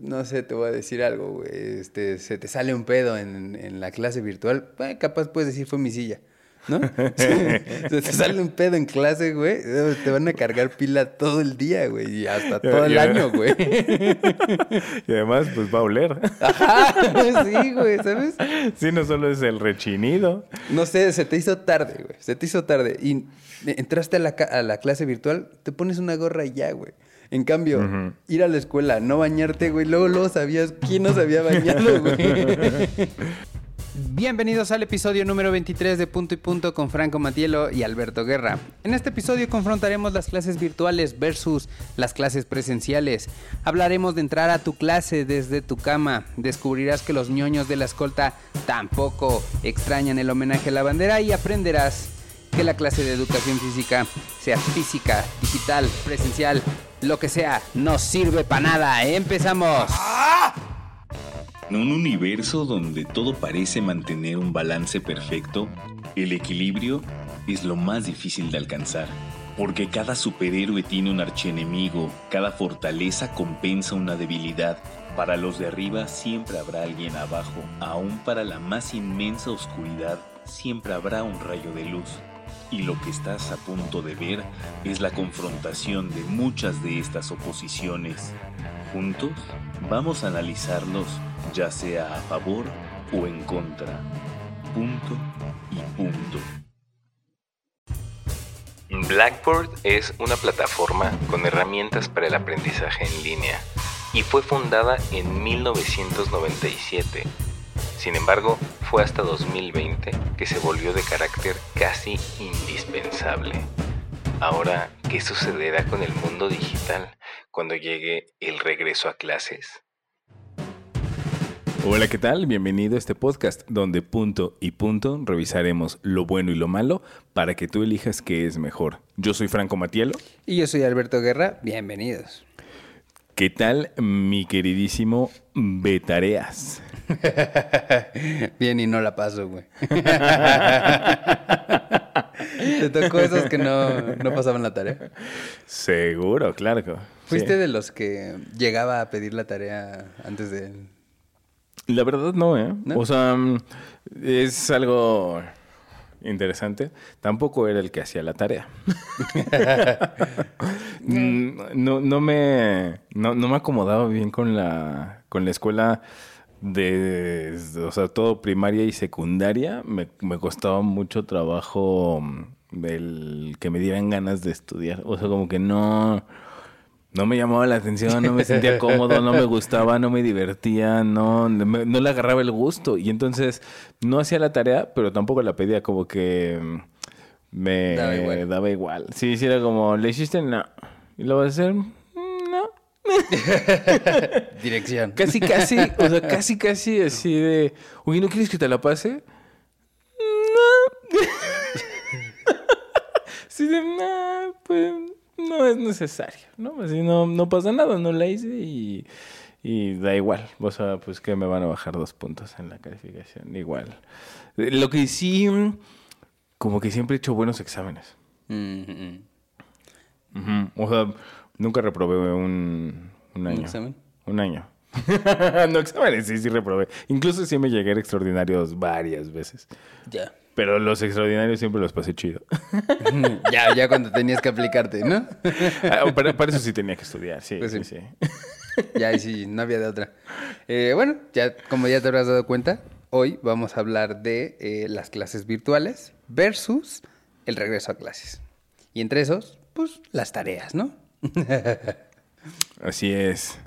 no sé, te voy a decir algo, güey. Este, se te sale un pedo en, en la clase virtual, eh, capaz puedes decir fue mi silla. ¿No? se te sale un pedo en clase, güey. Te van a cargar pila todo el día, güey. Y hasta todo el año, güey. y además, pues va a oler. Ajá, sí, güey, ¿sabes? Sí, no solo es el rechinido. No sé, se te hizo tarde, güey. Se te hizo tarde. Y entraste a la, a la clase virtual, te pones una gorra y ya, güey. En cambio, ir a la escuela, no bañarte, güey, luego, luego sabías quién nos había bañado, güey. Bienvenidos al episodio número 23 de Punto y Punto con Franco Matielo y Alberto Guerra. En este episodio confrontaremos las clases virtuales versus las clases presenciales. Hablaremos de entrar a tu clase desde tu cama. Descubrirás que los ñoños de la escolta tampoco extrañan el homenaje a la bandera y aprenderás que la clase de educación física, sea física, digital, presencial, lo que sea, no sirve para nada. ¡Empezamos! En un universo donde todo parece mantener un balance perfecto, el equilibrio es lo más difícil de alcanzar. Porque cada superhéroe tiene un archienemigo, cada fortaleza compensa una debilidad. Para los de arriba siempre habrá alguien abajo, aún para la más inmensa oscuridad siempre habrá un rayo de luz y lo que estás a punto de ver es la confrontación de muchas de estas oposiciones. Juntos vamos a analizarlos ya sea a favor o en contra. Punto y punto. Blackboard es una plataforma con herramientas para el aprendizaje en línea y fue fundada en 1997 sin embargo, fue hasta 2020 que se volvió de carácter casi indispensable. Ahora, ¿qué sucederá con el mundo digital cuando llegue el regreso a clases? Hola, ¿qué tal? Bienvenido a este podcast donde punto y punto revisaremos lo bueno y lo malo para que tú elijas qué es mejor. Yo soy Franco Matielo. Y yo soy Alberto Guerra. Bienvenidos. ¿Qué tal, mi queridísimo Betareas? Bien, y no la paso, güey. ¿Te tocó esos que no, pasaban la tarea? Seguro, claro. ¿Fuiste de los que llegaba a pedir la tarea antes de...? La verdad no, ¿eh? O sea, es algo interesante. Tampoco era el que hacía la tarea. Mm, no, no me no, no me acomodaba bien con la con la escuela de, o sea, todo primaria y secundaria, me, me costaba mucho trabajo mm, el que me dieran ganas de estudiar. O sea, como que no, no me llamaba la atención, no me sentía cómodo, no me gustaba, no me divertía, no, no le agarraba el gusto. Y entonces no hacía la tarea, pero tampoco la pedía, como que mm, me daba igual. Daba igual. Sí, sí, era como, ¿le hiciste? No. ¿Y lo vas a hacer? Dirección. Casi, casi, o sea, casi, casi así de, oye, ¿no quieres que te la pase? No. sí de, no, pues no es necesario, ¿no? Así no, no pasa nada, no la hice y, y da igual. O sea, pues que me van a bajar dos puntos en la calificación, igual. Lo que sí, como que siempre he hecho buenos exámenes. O sea, Nunca reprobé un, un año. ¿Un examen? Un año. no exámenes, sí, sí reprobé. Incluso sí me llegué a extraordinarios varias veces. Ya. Pero los extraordinarios siempre los pasé chido. ya, ya cuando tenías que aplicarte, ¿no? Ah, para, eso sí tenía que estudiar, sí, pues sí. sí. ya, y sí, no había de otra. Eh, bueno, ya como ya te habrás dado cuenta, hoy vamos a hablar de eh, las clases virtuales versus el regreso a clases. Y entre esos, pues las tareas, ¿no? Así es.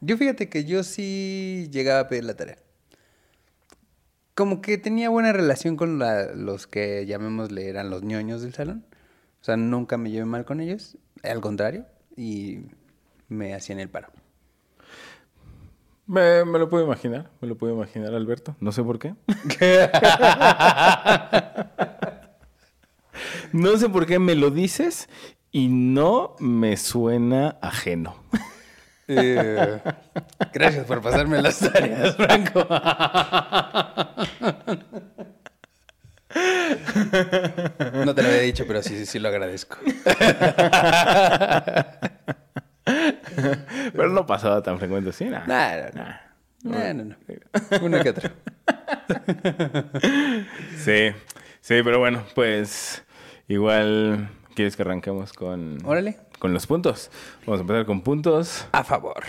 Yo fíjate que yo sí llegaba a pedir la tarea. Como que tenía buena relación con los que llamémosle eran los ñoños del salón. O sea, nunca me llevé mal con ellos. Al contrario. Y me hacían el paro. Me, me, lo puedo imaginar, me lo puedo imaginar, Alberto. No sé por qué. no sé por qué me lo dices y no me suena ajeno. Eh, gracias por pasarme las tareas, Franco. No te lo había dicho, pero sí, sí, sí lo agradezco. Pero no, pasaba tan frecuente así, nada. Nah, no, no. No, no, no. Uno que otro. Sí, sí, pero bueno, pues igual quieres que arranquemos con, Órale. Con los puntos. Vamos a empezar con puntos. A favor.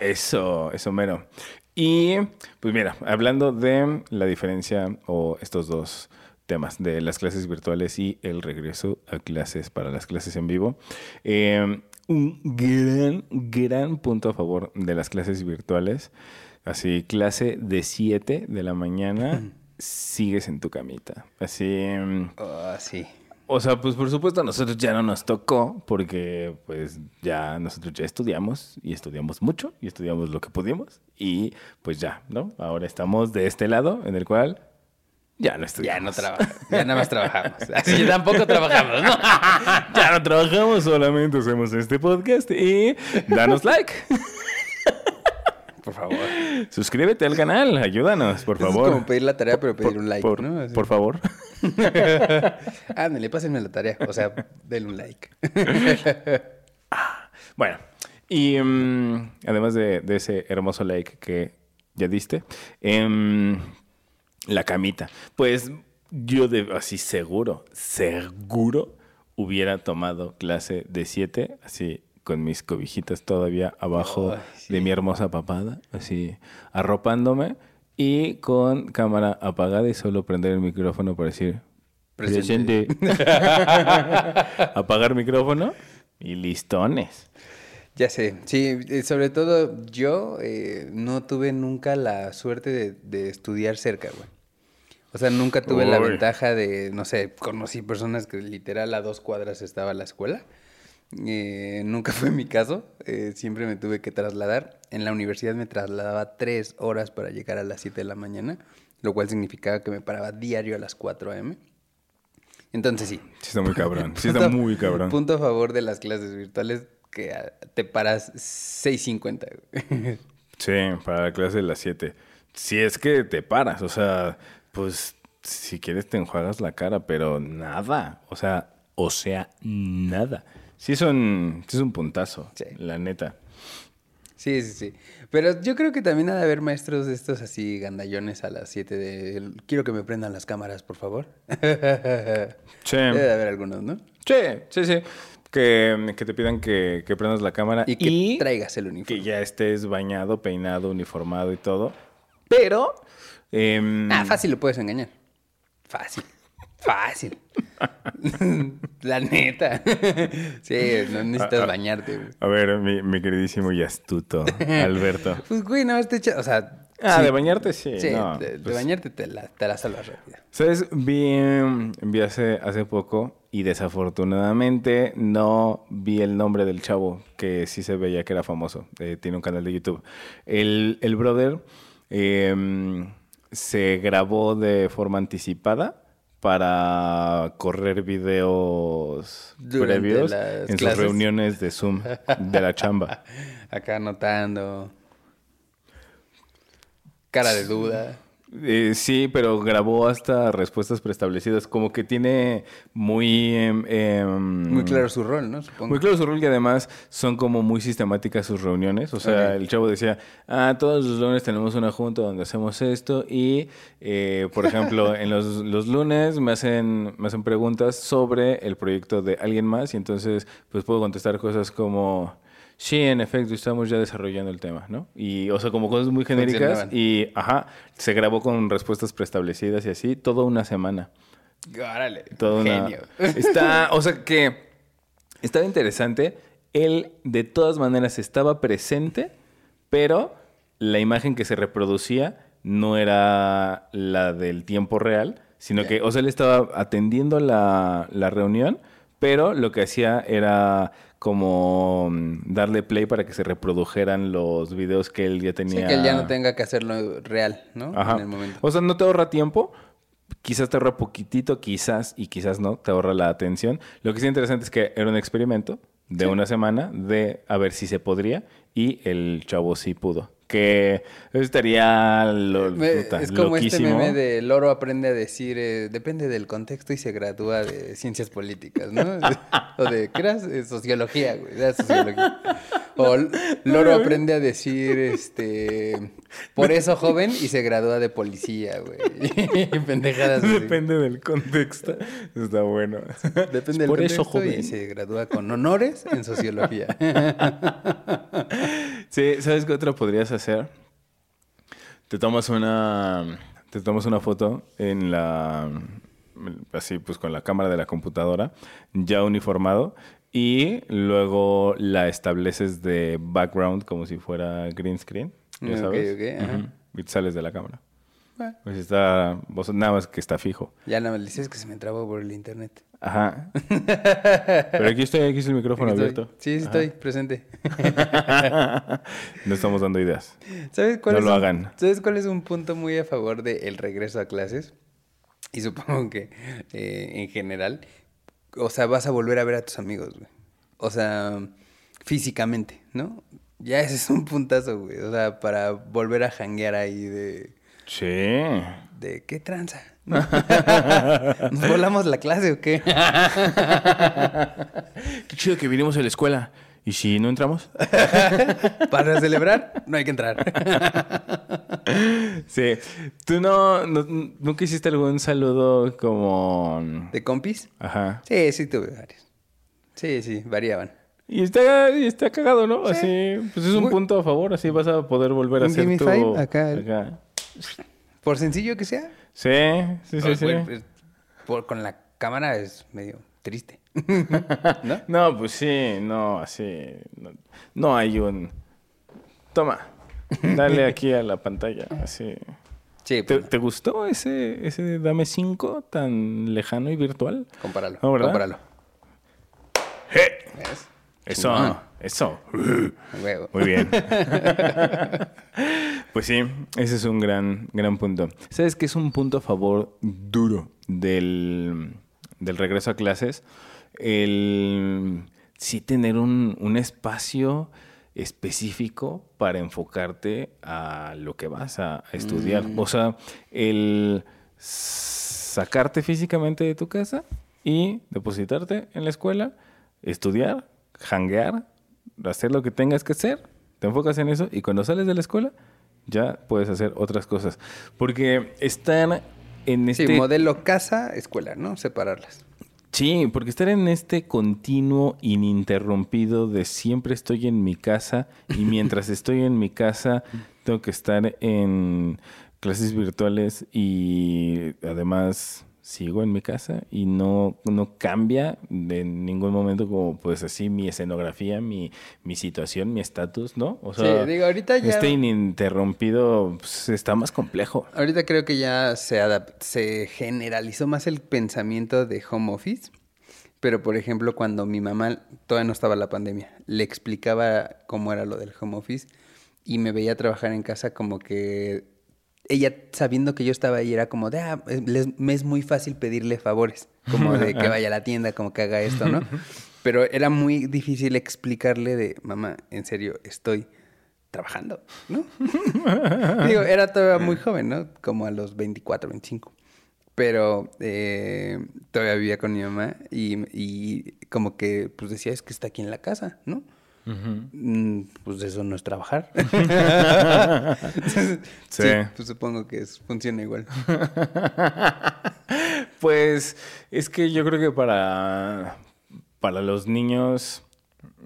Eso, eso mero. Y pues mira, hablando de la diferencia o estos dos temas de las clases virtuales y el regreso a clases para las clases en vivo, eh, un gran, gran punto a favor de las clases virtuales. Así, clase de 7 de la mañana, sigues en tu camita. Así, mm, Oh, sí. O sea, pues por supuesto a nosotros ya no nos tocó porque pues ya nosotros ya estudiamos y estudiamos mucho y estudiamos lo que pudimos y pues ya, ¿no? Ahora estamos de este lado en el cual ya no Ya estudiamos. no trabajamos. Ya nada más trabajamos. Así que tampoco trabajamos, ¿no? ya no trabajamos, solamente hacemos este podcast y danos like. Por favor. Suscríbete al canal, ayúdanos, por favor. Es como pedir la tarea, pero pedir Por- un like, por, ¿no? Así. por favor. Ándale, pásenme la tarea. O sea, denle un like. Bueno, y mm, además de, de ese hermoso like que ya diste, em, la camita. Pues yo de, así seguro, seguro hubiera tomado clase de 7, así con mis cobijitas todavía abajo sí. de mi hermosa papada, así arropándome y con cámara apagada y solo prender el micrófono para decir Presente. presente. Apagar micrófono y listones. Ya sé, sí, eh, sobre todo yo eh, no tuve nunca la suerte de, de estudiar cerca, güey. O sea, nunca tuve la ventaja de, no sé, conocí personas que literal a dos cuadras estaba la escuela. Eh, nunca fue mi caso, eh, siempre me tuve que trasladar. En la universidad me trasladaba tres horas para llegar a las 7 de la mañana, lo cual significaba que me paraba diario a las 4 a.m. Entonces sí, Sí está muy cabrón. Sí está muy cabrón. Punto a favor de las clases virtuales que te paras 6.50. güey. Sí, para la clase de las 7. Si es que te paras, o sea, pues si quieres te enjuagas la cara, pero nada. O sea, o sea, nada. Sí es un, sí es un puntazo, Sí. la neta. Sí, sí, sí. Pero yo creo que también ha de haber maestros de estos así gandallones a las 7 de... Quiero que me prendan las cámaras, por favor. Sí, Debe de haber algunos, ¿no? sí, sí, sí. Que, que te pidan que, que prendas la cámara Y que traigas el uniforme. que ya estés bañado, peinado, uniformado y todo. Pero... em, Ah, fácil lo puedes engañar. Fácil. Fácil. La neta. Sí, no necesitas Ah, ah. bañarte, güey. A ver, mi, mi queridísimo y astuto Alberto. Pues, güey, nada más te echas... O sea... Ah, sí. de bañarte sí. Sí, no, de, de pues, bañarte te la, te la salvas rápido. ¿Sabes? Vi, vi hace, hace poco y desafortunadamente no vi el nombre del chavo que sí se veía que era famoso. Eh, tiene un canal de YouTube. El, el brother eh, se grabó de forma anticipada para correr videos Durante previos en clases. sus reuniones de Zoom de la chamba. Acá anotando. Cara de duda. Eh, sí, pero grabó hasta respuestas preestablecidas. Como que tiene muy... em, Muy claro su rol, ¿no? Supongo. Muy claro su rol y además son como muy sistemáticas sus reuniones. O sea, el chavo decía, ah, todos los lunes tenemos una junta donde hacemos esto y, eh, por ejemplo, en los, los lunes me hacen, me hacen preguntas sobre el proyecto de alguien más y entonces pues puedo contestar cosas como... Sí, en efecto, estamos ya desarrollando el tema, ¿no? Y, o sea, como cosas muy genéricas y, ajá, se grabó con respuestas preestablecidas y así, toda una semana. Órale. Toda una... Genio. Está, o sea que estaba interesante. Él de todas maneras estaba presente, pero la imagen que se reproducía no era la del tiempo real, sino que, o sea, él estaba atendiendo la, la reunión, pero lo que hacía era como mm, darle play para que se reprodujeran los videos que él ya Sí, tenía. que él ya no tenga que hacerlo real, ¿no? Ajá. En el momento. O sea, no te ahorra tiempo. Quizás te ahorra poquitito, quizás y quizás no, te ahorra la atención. Lo que sí es interesante es que era un experimento de una semana de a ver si se podría y el chavo sí pudo. Que eso estaría lo, Me- puta, es como este meme de Loro aprende a decir, eh, depende del contexto y se gradúa de ciencias políticas, ¿no? o de, ¿qué? Eh, sociología, güey, sociología. O Loro aprende a decir, este, por eso joven y se gradúa de policía, güey. Pendejadas. así. Depende del contexto. Está bueno. Depende del Por eso, contexto joven. Y se gradúa con honores en sociología. Sí, ¿sabes qué otra podrías hacer? Te tomas una te tomas una foto en la así pues con la cámara de la computadora ya uniformado y luego la estableces de background como si fuera green screen, ya sabes. ajá. Y te sales de la cámara. Pues está vos- nada más que está fijo. Ya nada más le dices que se me trabó por el internet. Ajá. Pero aquí estoy, aquí está el micrófono Aquí abierto. Sí, sí estoy presente. No estamos dando ideas. ¿Sabes cuál No es lo un- hagan. ¿Sabes cuál es un punto muy a favor del regreso a clases? Y supongo que eh, en general, o sea, vas a volver a ver a tus amigos, güey. O sea, físicamente, ¿no? Ya ese es un puntazo, güey. O sea, para volver a janguear ahí de... Sí. ¿De qué tranza? ¿Nos volamos la clase o qué? Qué chido que vinimos a la escuela. ¿Y si no entramos? Para celebrar, no hay que entrar. Sí. ¿Tú no, no nunca hiciste algún saludo como... ¿De compis? Ajá. Sí, sí tuve varios. Sí, sí, variaban. Y está, y está cagado, ¿no? Sí. Así, pues es un Muy- punto a favor. Así vas a poder volver a hacer tu... five acá. Por sencillo que sea. Sí, sí, sí, sí. Bueno, pues, por- con la cámara es medio triste. ¿No? No, pues sí, no, así... No, no hay un... Toma, dale aquí a la pantalla, así... Sí, ¿Te, pues, te gustó ese, ese Dame 5 tan lejano y virtual? compáralo. No, compáralo. ¡Eh! ¿Ves? Eso, eso. Huevo. Muy bien. pues sí, ese es un gran, gran punto. ¿Sabes qué es un punto a favor duro del, del regreso a clases? El sí tener un, un espacio específico para enfocarte a lo que vas a, a estudiar. O sea, el sacarte físicamente de tu casa y depositarte en la escuela, estudiar, hanguear, hacer lo que tengas que hacer, te enfocas en eso y cuando sales de la escuela ya puedes hacer otras cosas. Porque estar en este... Sí, modelo casa, escuela, ¿no? Separarlas. Sí, porque estar en este continuo ininterrumpido de siempre estoy en mi casa y mientras estoy en mi casa tengo que estar en clases virtuales y además sigo en mi casa y no, no cambia de ningún momento como pues así mi escenografía, mi, mi situación, mi estatus, ¿no? O Sí, digo, ahorita ya- Este ininterrumpido pues, está más complejo. Ahorita creo que ya se, se generalizó más el pensamiento de home office. Pero, por ejemplo, cuando mi mamá, todavía no estaba la pandemia, le explicaba cómo era lo del home office y me veía trabajar en casa como que ella, sabiendo que yo estaba ahí, era como de, ah, eh, les- me es muy fácil pedirle favores, como de que vaya a la tienda, como que haga esto, ¿no? Pero era muy difícil explicarle de, mamá, en serio, estoy trabajando, ¿no? Digo, era todavía muy joven, ¿no? Como a los 24, 25. Pero eh, todavía vivía con mi mamá y, y como que pues decía, es que está aquí en la casa, ¿no? Mm, Pues eso no es trabajar. Sí. sí. pues supongo que es- funciona igual. Pues es que yo creo que para, para los niños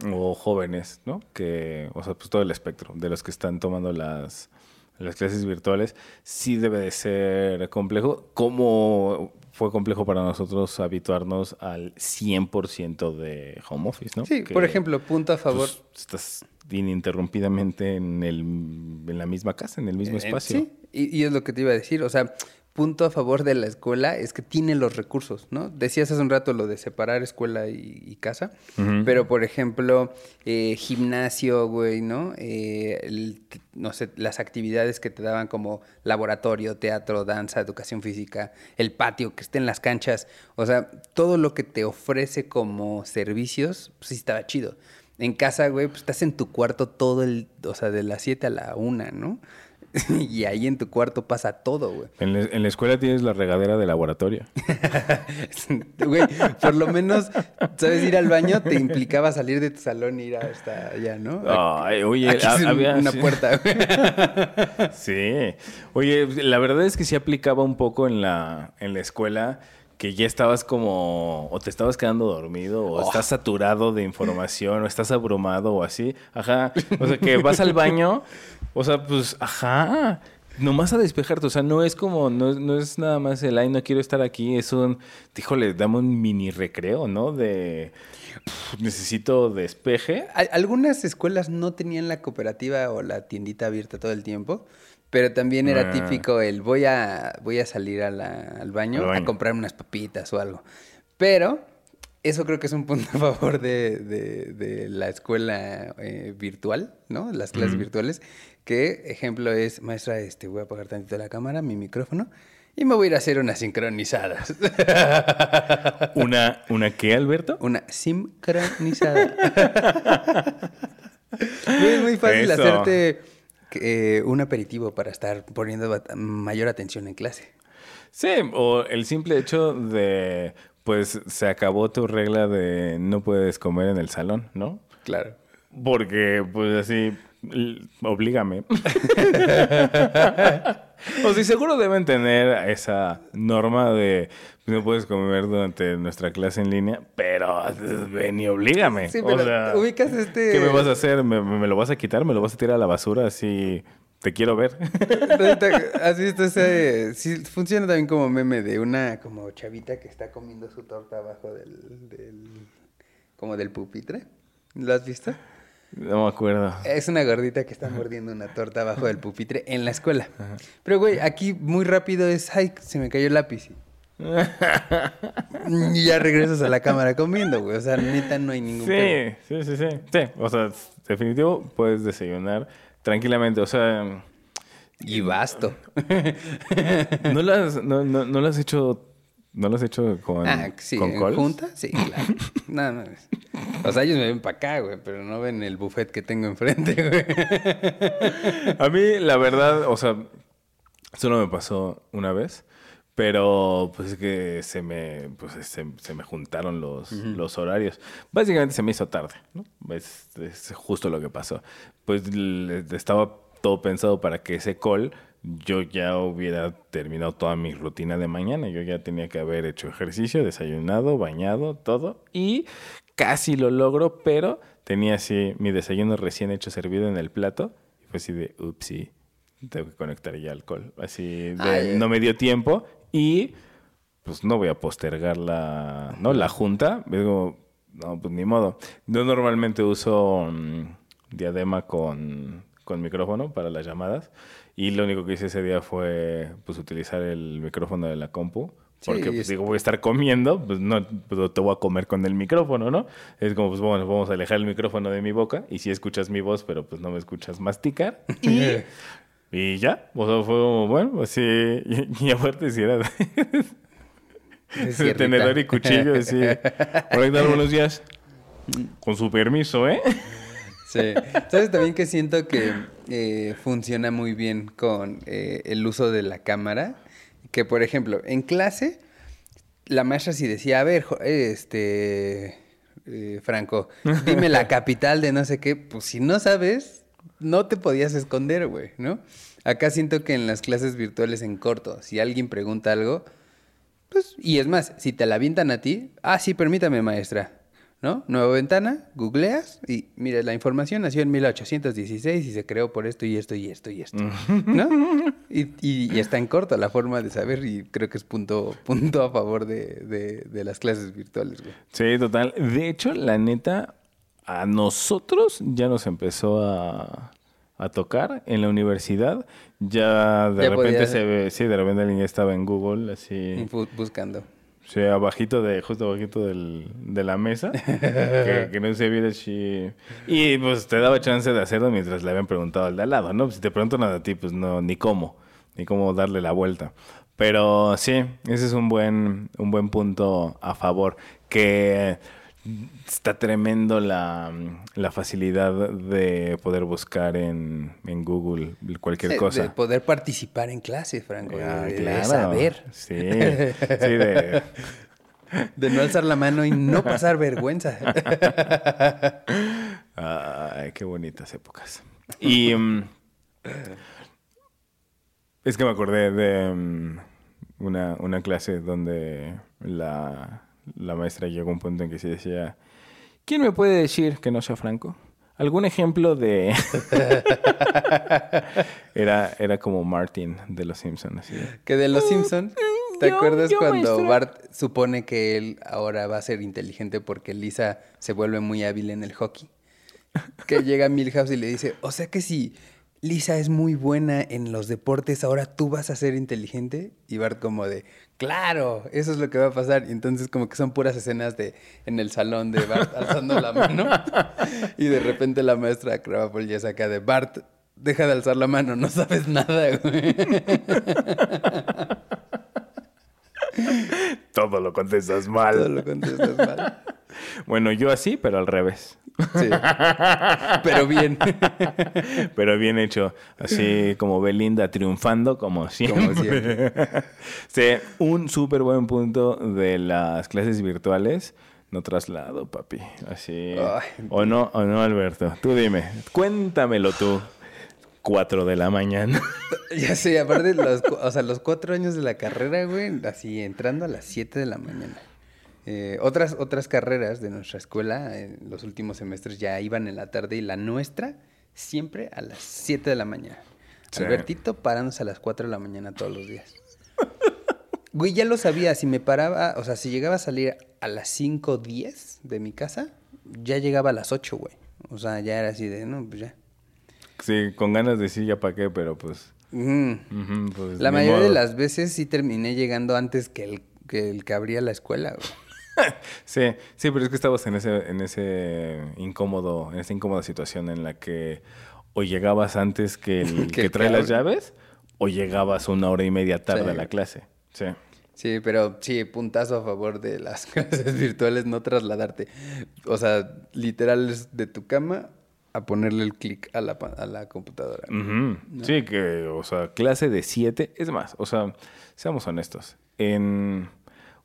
o jóvenes, ¿no? Que, o sea, pues todo el espectro de los que están tomando las, las clases virtuales, sí debe de ser complejo. Como fue complejo para nosotros habituarnos al 100% de home office, ¿no? Sí, Que, por ejemplo, punto a favor. pues, estás ininterrumpidamente en, el, en la misma casa, en el mismo Eh, espacio. Sí, y, y es lo que te iba a decir. O sea, punto a favor de la escuela es que tiene los recursos, ¿no? Decías hace un rato lo de separar escuela y, y casa, pero por ejemplo, eh, gimnasio, güey, ¿no? Eh, el- no sé, las actividades que te daban como laboratorio, teatro, danza, educación física, el patio, que esté en las canchas, o sea, todo lo que te ofrece como servicios, pues sí estaba chido. En casa, güey, pues estás en tu cuarto todo el, o sea, de las 7 a la 1, ¿no? y ahí en tu cuarto pasa todo, güey. En, la- en la escuela tienes la regadera de laboratorio. Güey, por lo menos, ¿sabes? Ir al baño te implicaba salir de tu salón e ir hasta allá, ¿no? Ay, oye, Aquí había una sí. puerta, güey. Sí. Oye, la verdad es que sí aplicaba un poco en la, en la escuela que ya estabas como, o te estabas quedando dormido, o estás saturado de información, o estás abrumado, o así. Ajá. O sea, que vas al baño, o sea, pues, ajá. Nomás a despejarte, o sea, no es como, no, es- no es nada más el, ay, no quiero estar aquí, es un, híjole, dame un mini recreo, ¿no? De, necesito despeje. Al- Algunas escuelas no tenían la cooperativa o la tiendita abierta todo el tiempo, pero también era Ah. típico el voy a, voy a salir a la- al baño Al baño. a comprar unas papitas o algo. Pero eso creo que es un punto a favor de, de- de la escuela eh, virtual, ¿no? Las clases virtuales, que ejemplo es, maestra, este, voy a apagar tantito la cámara, mi micrófono, y me voy a ir a hacer unas sincronizadas. ¿Una, una qué, Alberto? Una sincronizada. es muy fácil Eso. hacerte eh, un aperitivo para estar poniendo mayor atención en clase. Sí, o el simple hecho de, pues, se acabó tu regla de no puedes comer en el salón, ¿no? Claro. Porque, pues, así, oblígame. o sí, seguro deben tener esa norma de no puedes comer durante nuestra clase en línea, pero ven y oblígame. Sí, O pero sea, ubicas este... ¿Qué me vas a hacer? ¿Me, lo vas a quitar? ¿Me lo vas a tirar a la basura? Así, te quiero ver. ¿Has visto ese? Sí, funciona también como meme de una como chavita que está comiendo su torta abajo del, del como del pupitre. ¿Lo has visto? No me acuerdo. Es una gordita que está mordiendo una torta abajo del pupitre en la escuela. Pero, güey, aquí muy rápido es, ay, se me cayó el lápiz. Y ya regresas a la cámara comiendo, güey. O sea, neta, no hay ningún pedo. Sí, sí, sí, sí. Sí, o sea, definitivo puedes desayunar tranquilamente. O sea, Y basto. ¿no lo has, no, no, no lo has hecho, no lo has hecho con, Ah, sí, con ¿en cols? junta? Sí, claro. No, no. O sea, ellos me ven para acá, güey, pero no ven el buffet que tengo enfrente, güey. A mí, la verdad, o sea, solo me pasó una vez. Pero pues es que se me, pues, se, se me juntaron los, los horarios. Básicamente se me hizo tarde, ¿no? Es, es justo lo que pasó. Pues estaba todo pensado para que ese call yo ya hubiera terminado toda mi rutina de mañana. Yo ya tenía que haber hecho ejercicio, desayunado, bañado, todo. Y casi lo logro, pero tenía así mi desayuno recién hecho servido en el plato. Y fue así de, upsí, tengo que conectar ya alcohol. Así de, Ay. no me dio tiempo y pues no voy a postergar la, ¿no? la junta. Digo, no, pues ni modo. Yo normalmente uso mm, diadema con, con micrófono para las llamadas y lo único que hice ese día fue pues utilizar el micrófono de la compu. Sí, Porque pues, es- digo, voy a estar comiendo, pues no pues, te voy a comer con el micrófono, ¿no? Es como, pues bueno, vamos a alejar el micrófono de mi boca y si escuchas mi voz, pero pues no me escuchas masticar. Y, y ya, o sea, fue como, bueno, así, y, y aparte si era tenedor y cuchillo. Hola, ¿qué tal? Buenos días. Con su permiso, ¿eh? Sí. ¿Sabes también que siento que eh, funciona muy bien con eh, el uso de la cámara? Que, por ejemplo, en clase, la maestra sí decía, a ver, este, eh, Franco, dime la capital de no sé qué. Pues si no sabes, no te podías esconder, güey, ¿no? Acá siento que en las clases virtuales en corto, si alguien pregunta algo, pues, y es más, si te la avientan a ti, ah, sí, permítame, maestra. ¿No? Nueva ventana, googleas y mira, la información nació en 1816 y se creó por esto y esto y esto y esto. ¿No? Y, y- y está en corto la forma de saber y creo que es punto, punto a favor de, de- de las clases virtuales, güey. Sí, total. De hecho, la neta, a nosotros ya nos empezó a, a tocar en la universidad. Ya de Ya repente podías- se ve, sí, de repente alguien estaba en Google, así. Buscando. Sí, abajito de, justo abajito del, de la mesa, que, que no se viera así. Y pues te daba chance de hacerlo mientras le habían preguntado al de al lado, ¿no? Si te preguntan a ti, pues no, ni cómo, ni cómo darle la vuelta. Pero sí, ese es un buen, un buen punto a favor. Que está tremendo la, la facilidad de poder buscar en, en Google cualquier Sí, cosa. De poder participar en clase, Franco. Ah, de, saber. Sí, sí, de... De no alzar la mano y no pasar vergüenza. Ay, qué bonitas épocas. Y mm, es que me acordé de mm, una, una clase donde la, la maestra llegó a un punto en que se decía, ¿quién me puede decir que no sea Franco? ¿Algún ejemplo de...? era, era como Martin de Los Simpsons. Que de los Simpsons, ¿te yo- acuerdas yo, cuando maestra. Bart supone que él ahora va a ser inteligente porque Lisa se vuelve muy hábil en el hockey? Que llega Milhouse y le dice, o sea que si Lisa es muy buena en los deportes, ahora tú vas a ser inteligente. Y Bart como de, claro, eso es lo que va a pasar. Y entonces como que son puras escenas de en el salón de Bart alzando la mano. Y de repente la maestra Krabappel ya saca de Bart, deja de alzar la mano, no sabes nada, güey. Todo lo contestas mal. Todo lo contestas mal. Bueno, yo así, pero al revés. Sí. Pero bien. Pero bien hecho. Así como Belinda triunfando, como siempre. Como siempre. sí, un súper buen punto de las clases virtuales. No traslado, papi. Así. Ay. O no, o no, Alberto. Tú dime. Cuéntamelo tú. Cuatro de la mañana. Ya sé, aparte, los, o sea, los cuatro años de la carrera, güey, así entrando a las 7 de la mañana. Eh, otras, otras carreras de nuestra escuela en los últimos semestres ya iban en la tarde y la nuestra siempre a las 7 de la mañana. Sí. Albertito parándose a las 4 de la mañana todos los días. Güey, ya lo sabía, si me paraba, o sea, si llegaba a salir a las 5.10 de mi casa, ya llegaba a las 8, güey. O sea, ya era así de, no, pues ya. Sí, con ganas de decir ya para qué, pero pues. Pues, La mayoría de las veces sí terminé llegando antes que el que, el que abría la escuela. güey. Sí, sí, pero es que estabas en ese, en ese incómodo, en esa incómoda situación en la que o llegabas antes que el Que trae las llaves, o llegabas una hora y media tarde Sí. a la clase. Sí. Sí, pero sí, puntazo a favor de las clases virtuales, no trasladarte. O sea, literal de tu cama a ponerle el clic a la, a la computadora. Sí, que, o sea, clase de siete, es más, o sea, seamos honestos, en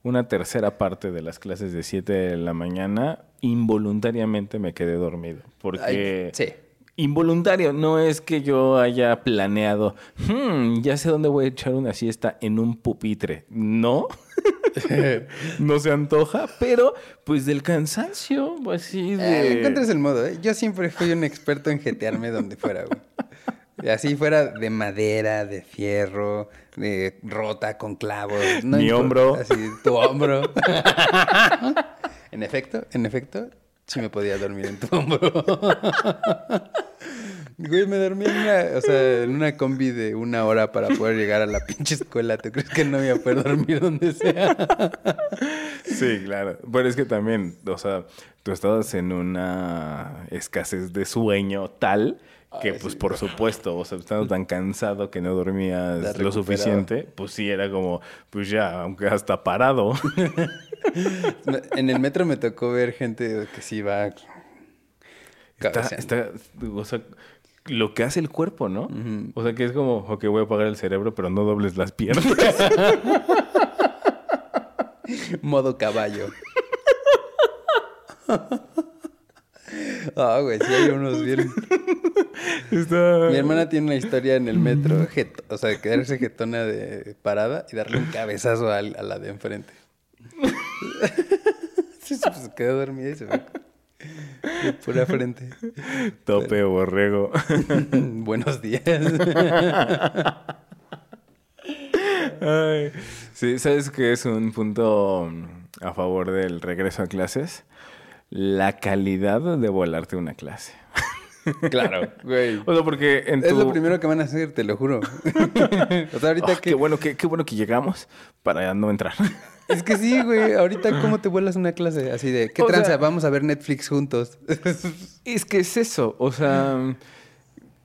una tercera parte de las clases de 7 de la mañana, involuntariamente me quedé dormido. Porque... Ay, sí. Involuntario, no es que yo haya planeado, "Hmm, ya sé dónde voy a echar una siesta en un pupitre. No, no se antoja, pero pues del cansancio, así Eh, de... encuentras el modo, ¿eh? Yo siempre fui un experto en jetearme donde fuera, güey. Así fuera de madera, de fierro, de rota con clavos. no Mi hombro. Así, tu hombro. en efecto, en efecto, sí me podía dormir en tu hombro. Güey, me dormí en una, o sea, en una combi de una hora para poder llegar a la pinche escuela. ¿Tú crees que no voy a poder dormir donde sea? Sí, claro. Pero es que también, o sea, tú estabas en una escasez de sueño tal que, Ay, pues, sí. por supuesto, o sea, estando tan cansado que no dormías lo suficiente, pues sí, era como, pues ya, aunque hasta parado. En el metro me tocó ver gente que sí va Está, está, o sea, lo que hace el cuerpo, ¿no? O sea, que es como, ok, voy a apagar el cerebro, pero no dobles las piernas. Modo caballo. Ah, güey, sí hay unos bien. Está- Mi hermana tiene una historia en el metro, jet- o sea, quedarse jetona de parada y darle un cabezazo a, la de enfrente. sí, sí, pues quedó dormida y se fue. De pura frente. Tope borrego. Buenos días. Ay, sí, ¿sabes qué es un punto mm, a favor del regreso a clases? La calidad de volarte una clase. Claro, güey. O sea, porque en Es lo primero que van a hacer, te lo juro. o sea, ahorita Ah, que... qué, bueno que, qué bueno que llegamos para no entrar. Es que sí, güey. Ahorita, ¿cómo te vuelas una clase? Así de, ¿qué O tranza? sea- Vamos a ver Netflix juntos. es que es eso, o sea...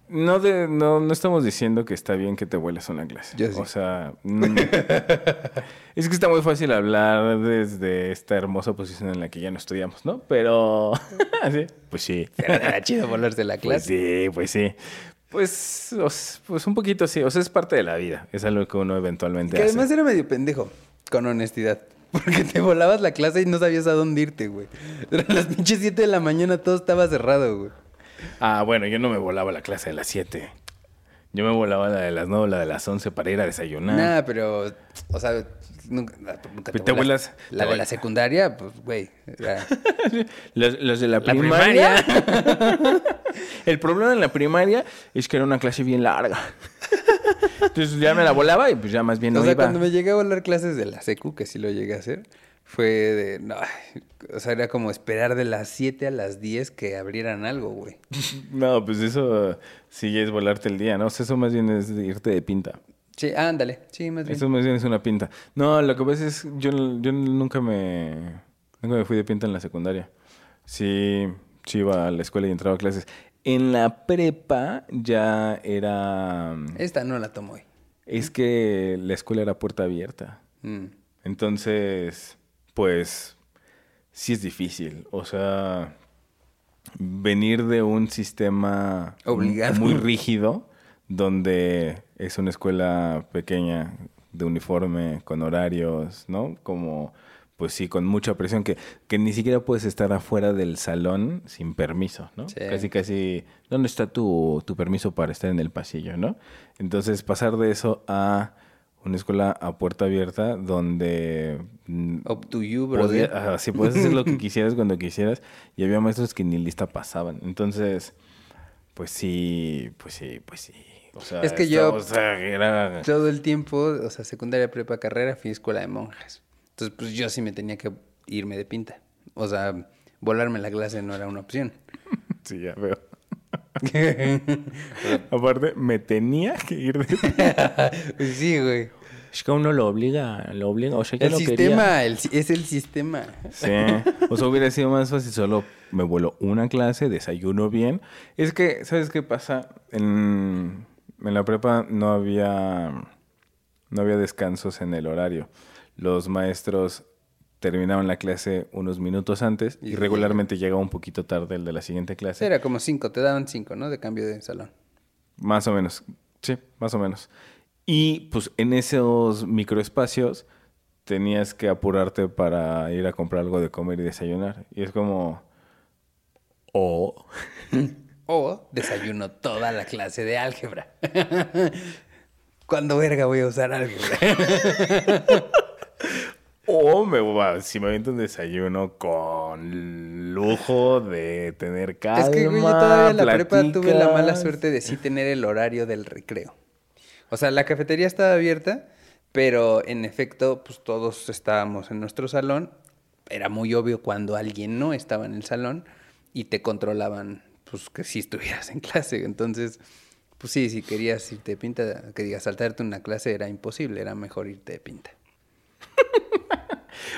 No, de, no, no estamos diciendo que está bien que te vueles a una clase. Yo sí. O sea, mm, es que está muy fácil hablar desde esta hermosa posición en la que ya no estudiamos, ¿no? Pero, sí, pues sí. Pero era chido volarse la Pues clase. sí, pues sí. Pues, pues un poquito sí. O sea, es parte de la vida. Es algo que uno eventualmente Que hace. además era medio pendejo, con honestidad. Porque te volabas la clase y no sabías a dónde irte, güey. Eran las pinches 7 de la mañana, todo estaba cerrado, güey. Ah, bueno, yo no me volaba la clase de las 7. Yo me volaba la de las 9, la de las 11 para ir a desayunar. Nada, pero, o sea, nunca, nunca Te vuelas- La te de la secundaria, pues, güey. era- Los, los de la, La primaria. El problema en la primaria es que era una clase bien larga. Entonces ya me la volaba y pues ya más bien no o sea, iba. cuando me llegué a volar clases de la secu, que sí lo llegué a hacer, fue de, no, o sea, era como esperar de las 7 a las 10 que abrieran algo, güey. No, pues eso sí es volarte el día, ¿no? O sea, eso más bien es irte de pinta. Sí, ándale, sí, más bien. Eso más bien es una pinta. No, lo que pasa es yo, yo nunca me nunca me fui de pinta en la secundaria. Sí, sí iba a la escuela y entraba a clases. En la prepa ya era Esta no la tomo hoy. es que la escuela era puerta abierta. Mm. Entonces, pues sí es difícil, o sea, venir de un sistema Obligado. muy rígido donde es una escuela pequeña de uniforme con horarios, ¿no? Como pues sí, con mucha presión que, que ni siquiera puedes estar afuera del salón sin permiso, ¿no? Sí. Casi casi ¿dónde está tu, tu permiso para estar en el pasillo, ¿no? Entonces, pasar de eso a una escuela a puerta abierta donde mm, Up to you, podía- brother. sí, puedes hacer lo que quisieras cuando quisieras y había maestros que ni lista pasaban. Entonces, pues sí, pues sí, pues sí. O sea, Es que esto, yo- o sea, era... Todo el tiempo, o sea, secundaria, prepa, carrera, fui a escuela de monjas. Entonces, pues yo sí me tenía que irme de pinta. O sea, volarme la clase no era una opción. Sí, ya veo. Aparte, me tenía que ir de... Sí, güey. Es que a uno lo obliga, lo obliga, o sea, yo El sistema, el es el sistema. Sí, o sea, hubiera sido más fácil solo me vuelo una clase, desayuno bien. Es que, ¿sabes qué pasa? En, en la prepa no había, no había descansos en el horario. Los maestros terminaban la clase unos minutos antes y Y- regularmente llegaba un poquito tarde el de la siguiente clase. Era como cinco, te daban cinco, ¿no? De cambio de salón. Más o menos. Sí, más o menos. Y pues en esos microespacios tenías que apurarte para ir a comprar algo de comer y desayunar. Y es como... O... O desayuno toda la clase de álgebra. ¿Cuándo verga voy a usar álgebra? O me, va- si me aviento un desayuno con lujo de tener calma, es que, güey, yo todavía en la prepa tuve la mala suerte de sí tener el horario del recreo. O sea, la cafetería estaba abierta, pero en efecto, pues todos estábamos en nuestro salón. Era muy obvio cuando alguien no estaba en el salón y te controlaban, pues que si estuvieras en clase. Entonces, pues sí, si querías irte de pinta, que digas saltarte una clase era imposible, era mejor irte de pinta.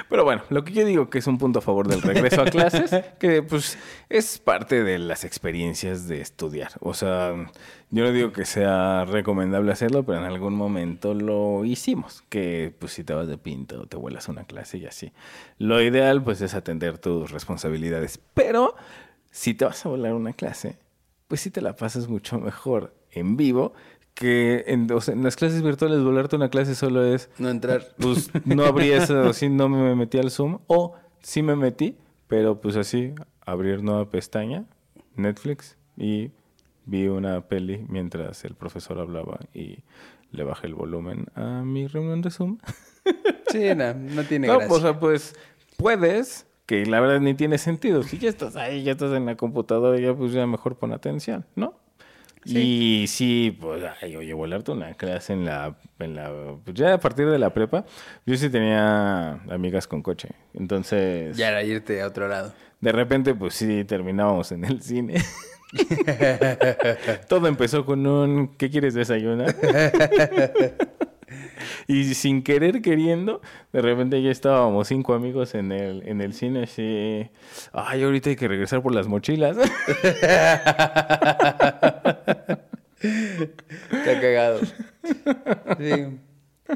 Pero bueno, lo que yo digo que es un punto a favor del regreso a clases, que pues es parte de las experiencias de estudiar. O sea, yo no digo que sea recomendable hacerlo, pero en algún momento lo hicimos. Que pues si te vas de pinta o te vuelas a una clase y así. Lo ideal pues es atender tus responsabilidades. Pero si te vas a volar una clase, pues sí te la pasas mucho mejor en vivo que en, o sea, en las clases virtuales volarte una clase solo es No entrar. pues no abrí eso, sí, no me metí al Zoom. O sí me metí, pero pues así, abrir nueva pestaña, Netflix, y vi una peli mientras el profesor hablaba y le bajé el volumen a mi reunión de Zoom. Sí, no, no tiene No, gracia. o sea, pues puedes, que la verdad ni tiene sentido. Si ya estás ahí, ya estás en la computadora, ya pues ya mejor pon atención, ¿no? Y sí, pues, ay, oye, volarte una clase en la, en la, pues ya a partir de la prepa, yo sí tenía amigas con coche. Entonces, Ya era irte a otro lado. de repente, pues sí, terminábamos en el cine. Todo empezó con un, ¿qué quieres desayunar? y sin querer queriendo, de repente ya estábamos cinco amigos en el, en el cine así, ay, ahorita hay que regresar por las mochilas. Está cagado. Sí.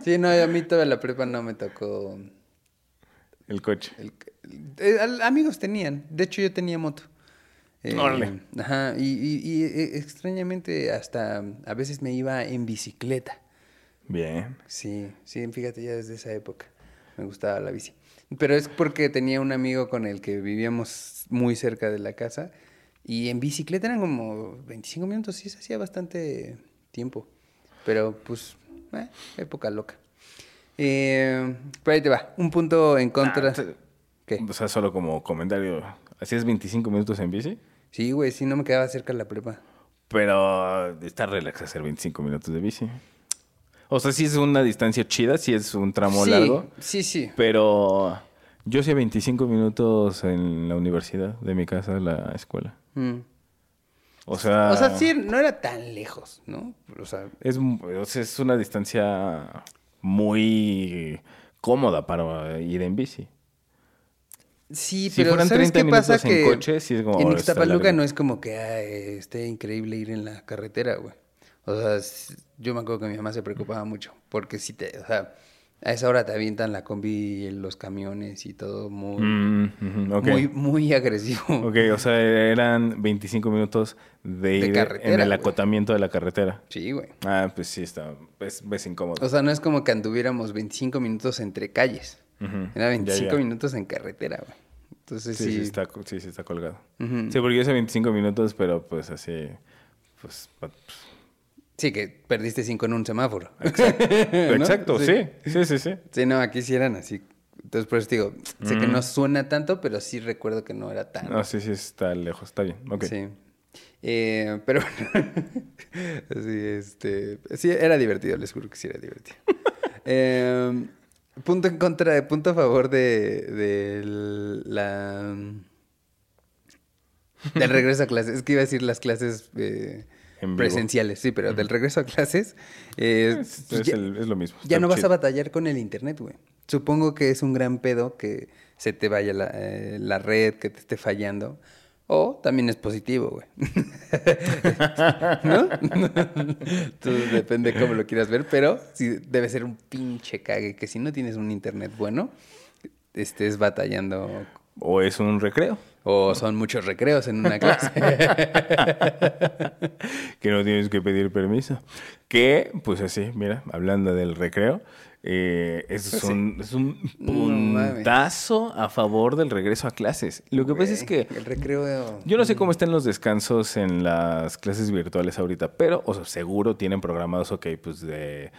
Sí, no, a mí toda la prepa no me tocó. El coche. el- eh, amigos tenían. De hecho, yo tenía moto. Eh, Órale. Ajá. Y, y- y, eh, extrañamente, hasta a veces me iba en bicicleta. Bien. Sí, sí, fíjate, ya desde esa época me gustaba la bici. Pero es porque tenía un amigo con el que vivíamos muy cerca de la casa y en bicicleta eran como 25 minutos, sí, se hacía bastante tiempo. Pero pues, eh, época loca. Eh, pero ahí te va, un punto en contra. Ah, te- ¿Qué? O sea, solo como comentario. ¿Hacías 25 minutos en bici? Sí, güey, sí, no me quedaba cerca de la prepa. Pero está relax hacer 25 minutos de bici. O sea, sí es una distancia chida, sí es un tramo sí, largo. Sí, sí. Pero yo hacía 25 minutos en la universidad, de mi casa a la escuela. Mm. O sea, O sea, sí, no era tan lejos, ¿no? O sea, es, o sea, es una distancia muy cómoda para ir en bici. Sí, Si pero ¿sabes 30 qué pasa? en Que coche, sí es como, en "Oh, está Ixtapaluca largo". no es como que ay, esté increíble ir en la carretera, güey. O sea, yo me acuerdo que mi mamá se preocupaba mucho, porque si te, o sea, a esa hora te avientan la combi y los camiones y todo muy, Mm, ok. muy, muy agresivo. Ok, o sea, eran 25 minutos de, De ir en el güey. acotamiento de la carretera. Sí, güey. Ah, pues sí, está, es, es incómodo. O sea, no es como que anduviéramos 25 minutos entre calles. Era ya, 25 ya. minutos en carretera, güey. Entonces Sí, sí. sí, está, sí, sí está colgado. Sí, porque yo hice 25 minutos, pero pues así, pues... pa- Sí, que perdiste 5 en un semáforo. Exacto, sí. Sí, sí, sí. Sí, no, aquí sí eran así. Entonces, por eso te digo, sé que no suena tanto, pero sí recuerdo que no era tan. No, sí, sí, está lejos, está bien. Ok. Sí. Eh, pero bueno, sí, este, sí, era divertido, les juro que sí era divertido. Eh, punto en contra, punto a favor de, de la... Del regreso a clases. Es que iba a decir las clases eh, En vivo. presenciales, sí, pero del regreso a clases... eh, Es, pues es ya- el- es lo mismo. ya no vas a batallar con el internet, güey. Supongo que es un gran pedo que se te vaya la, eh, la red, que te esté fallando. O también es positivo, güey. ¿No? Entonces depende cómo lo quieras ver, pero sí debe ser un pinche cague que si no tienes un internet bueno, estés batallando. O es un recreo, O son muchos recreos en una clase. que no tienes que pedir permiso. Que, pues así, mira, hablando del recreo, eh, es, un, es un No mames. puntazo a favor del regreso a clases. Lo que pasa es que El recreo... Yo no sé cómo están los descansos en las clases virtuales ahorita, pero o sea, seguro tienen programados, ok, pues de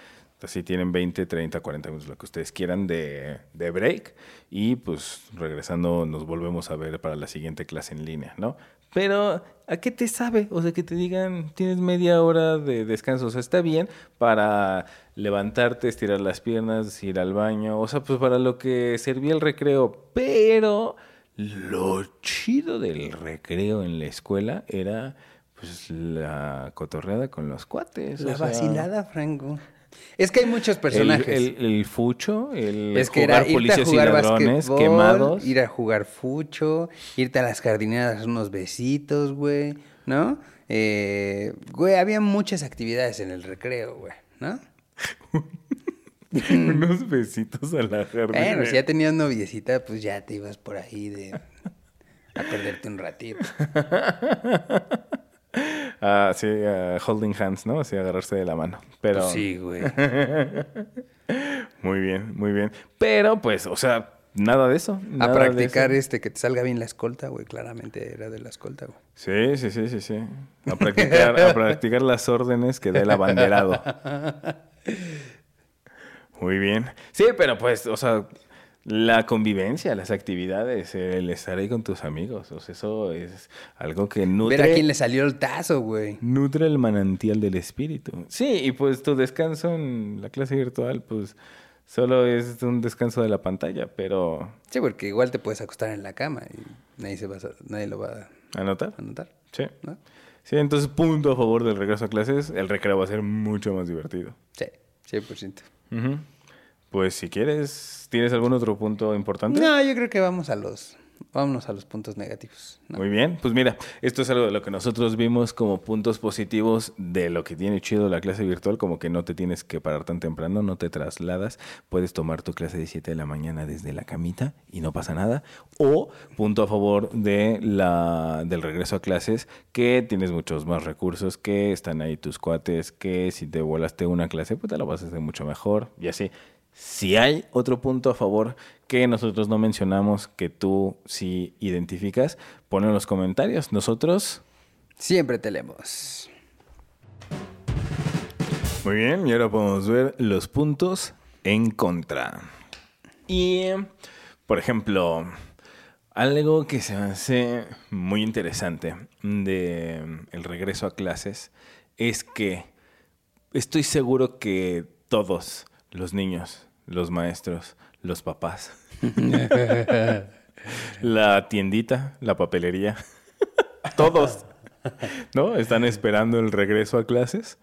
así tienen 20, 30, 40 minutos, lo que ustedes quieran de, de break y pues regresando nos volvemos a ver para la siguiente clase en línea, ¿no? Pero ¿a qué te sabe? O sea, que te digan, tienes media hora de descanso, o sea, está bien para levantarte, estirar las piernas, ir al baño, o sea, pues para lo que servía el recreo, pero lo chido del recreo en la escuela era pues la cotorreada con los cuates. La o sea, vacilada, Franco. Es que hay muchos personajes. el- el fucho, el Es que jugar era irte a jugar y ladrones quemados. ir a jugar fucho, irte a las jardineras unos besitos, güey, ¿no? Eh, güey, había muchas actividades en el recreo, güey, ¿no? Unos besitos a la jardinera. Bueno, si ya tenías noviecita, pues ya te ibas por ahí de a perderte un ratito. Ah, sí, ah, holding hands, ¿no? Así agarrarse de la mano. Pero Pues sí, güey. muy bien, muy bien. Pero pues, o sea, nada de eso. A nada de practicar eso. este, que te salga bien la escolta, güey. Claramente era de la escolta, güey. Sí, sí, sí, sí, sí. A practicar, a practicar las órdenes que da el abanderado. Muy bien. Sí, pero pues, o sea, la convivencia, las actividades, el estar ahí con tus amigos, o sea, eso es algo que nutre, Ver a quién le salió el tazo, güey. nutre el manantial del espíritu. Sí, y pues tu descanso en la clase virtual, pues solo es un descanso de la pantalla, pero Sí, porque igual te puedes acostar en la cama y nadie, se va a- nadie lo va anotar. a notar, Sí. ¿no? Sí, entonces punto a favor del regreso a clases, el recreo va a ser mucho más divertido. Sí, 100%. Ujú. Pues si quieres, ¿tienes algún otro punto importante? No, yo creo que vamos a los Vámonos a los puntos negativos. ¿no? Muy bien, pues mira, esto es algo de lo que nosotros vimos como puntos positivos de lo que tiene chido la clase virtual, como que no te tienes que parar tan temprano, no te trasladas, puedes tomar tu clase de 7 de la mañana desde la camita y no pasa nada. O punto a favor de la, del regreso a clases, que tienes muchos más recursos, que están ahí tus cuates, que si te volaste una clase, pues te la vas a hacer mucho mejor y así. Si hay otro punto a favor que nosotros no mencionamos, que tú sí identificas, ponlo en los comentarios. Nosotros... Siempre te leemos. Muy bien, y ahora podemos ver los puntos en contra. Y, por ejemplo, algo que se me hace muy interesante de el regreso a clases es que estoy seguro que todos los niños, los maestros, los papás, la tiendita, la papelería, todos, ¿no? Están esperando el regreso a clases.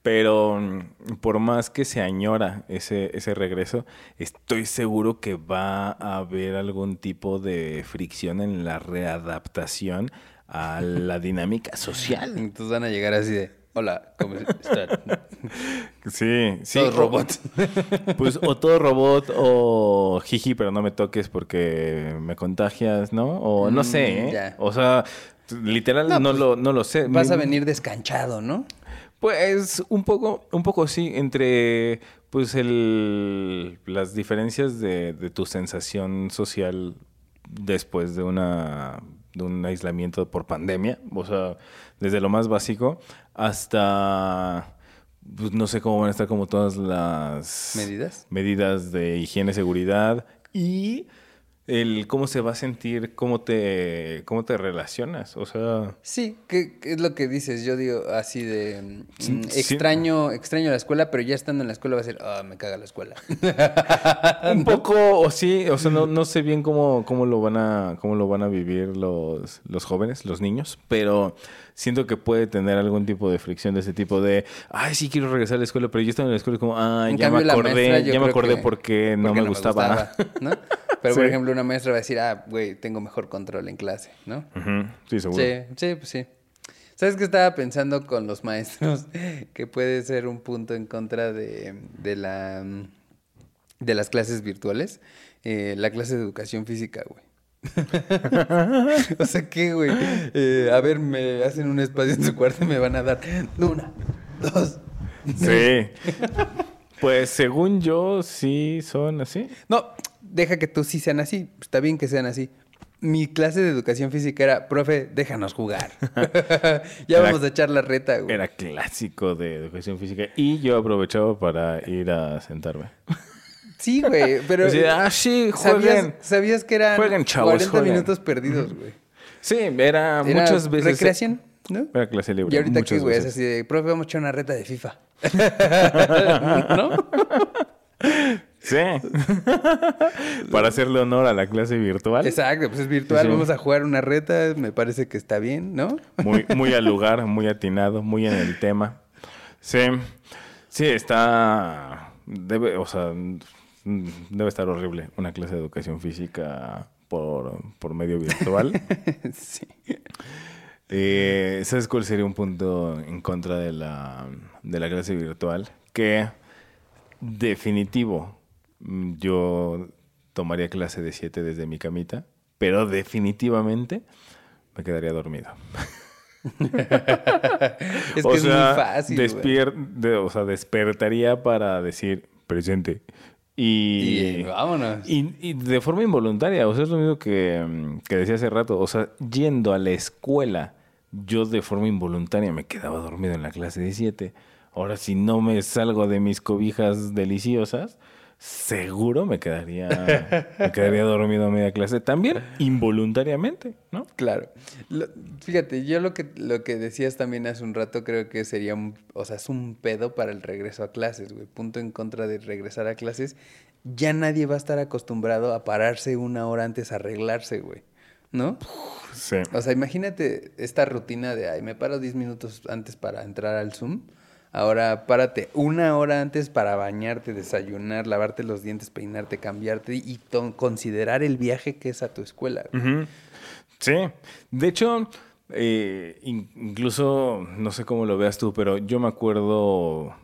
Pero mm, por más que se añora ese, ese regreso, estoy seguro que va a haber algún tipo de fricción en la readaptación a la dinámica social. Entonces van a llegar así de, hola, ¿cómo están? Sí, sí. Todos o- robots. Pues o todo robot o jiji, pero no me toques porque me contagias, ¿no? O no Mm, sé, ¿eh? ya. O sea, literal no, No, pues, lo, no lo sé. Vas a Mi- venir descanchado, ¿no? Pues un poco, un poco sí, entre pues el las diferencias de, de tu sensación social después de una de un aislamiento por pandemia, o sea, desde lo más básico hasta pues, no sé cómo van a estar como todas las ¿Medidas? medidas de higiene, seguridad y el cómo se va a sentir, cómo te cómo te relacionas, o sea, Sí, ¿qué, qué es lo que dices? Yo digo así de mm, Sí, sí. extraño, extraño la escuela, pero ya estando en la escuela va a ser, ah, me caga la escuela. Un poco, o sí, o sea, no, no sé bien cómo, cómo lo van a, cómo lo van a vivir los, los jóvenes, los niños, pero siento que puede tener algún tipo de fricción de ese tipo de, ay, sí quiero regresar a la escuela, pero yo estaba en la escuela y como, En ya cambio, me acordé, maestra, ya me acordé que- porque no me gustaba. ¿no? Pero, por ejemplo, una maestra va a decir, ah, güey, tengo mejor control en clase, ¿no? Sí, seguro. Sí, sí, pues sí. ¿Sabes qué estaba pensando con los maestros? Que puede ser un punto en contra de, de la mm, de las clases virtuales. Eh, la clase de educación física, güey. o sea, ¿qué, güey? Eh, a ver, me hacen un espacio en su cuarto y me van a dar una, dos. Sí. Pues según yo, sí son así. No, deja que tú sí sean así. Está bien que sean así. Mi clase de educación física era, profe, déjanos jugar. ya Era- vamos a echar la reta, güey. Era clásico de educación física y yo aprovechaba para ir a sentarme. Sí, güey, pero... Decía, ah, sí, ¿sabías, jueguen. sabías que eran Jueguen, chavos, 40 jueguen. minutos perdidos, güey? Sí, era, Era muchas veces. recreación, ¿no? Era clase libre. Y ahorita qué, güey, es así de, profe, vamos a echar una reta de FIFA. ¿No? Sí. Para hacerle honor a la clase virtual. Exacto, pues es virtual, Sí. vamos a jugar una reta, me parece que está bien, ¿no? Muy, muy al lugar, muy atinado, muy en el tema. Sí. Sí, está. Debe, o sea, debe estar horrible una clase de educación física por, por medio virtual. sí. Eh, ¿Sabes cuál sería un punto en contra de la, de la clase virtual? Que definitivo, mm, yo tomaría clase de 7 desde mi camita, pero definitivamente me quedaría dormido. Es o que sea, es muy fácil, de- o sea, despertaría para decir presente. Y, Y, vámonos. y, y de forma involuntaria, o sea, es lo mismo que, mm, que decía hace rato, o sea, yendo a la escuela, yo de forma involuntaria me quedaba dormido en la clase de 7. Ahora, si no me salgo de mis cobijas deliciosas, seguro me quedaría, me quedaría dormido a media clase, también involuntariamente, ¿no? Claro. Lo- fíjate, yo lo que, lo que decías también hace un rato creo que sería un, o sea, es un pedo para el regreso a clases, güey. Punto en contra de regresar a clases. Ya nadie va a estar acostumbrado a pararse una hora antes a arreglarse, güey. ¿No? Sí. O sea, imagínate esta rutina de, ay, me paro 10 minutos antes para entrar al Zoom. Ahora párate una hora antes para bañarte, desayunar, lavarte los dientes, peinarte, cambiarte y considerar el viaje que es a tu escuela. Sí, de hecho, eh, in- incluso, no sé cómo lo veas tú, pero yo me acuerdo,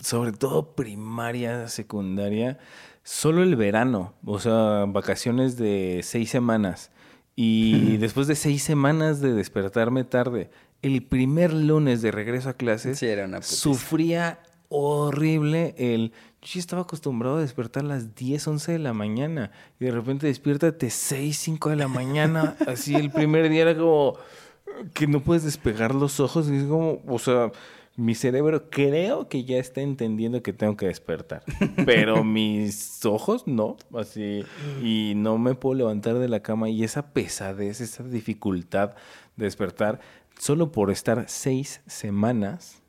sobre todo primaria, secundaria, solo el verano, o sea, vacaciones de seis semanas. Y después de seis semanas de despertarme tarde, el primer lunes de regreso a clases, Sí, era una sufría horrible el... Yo sí estaba acostumbrado a despertar a las 10, 11 de la mañana y de repente despiértate 6, 5 de la mañana. Así el primer día era como que no puedes despegar los ojos y es como, o sea, mi cerebro creo que ya está entendiendo que tengo que despertar, pero mis ojos no, así, y no me puedo levantar de la cama y esa pesadez, esa dificultad de despertar solo por estar seis semanas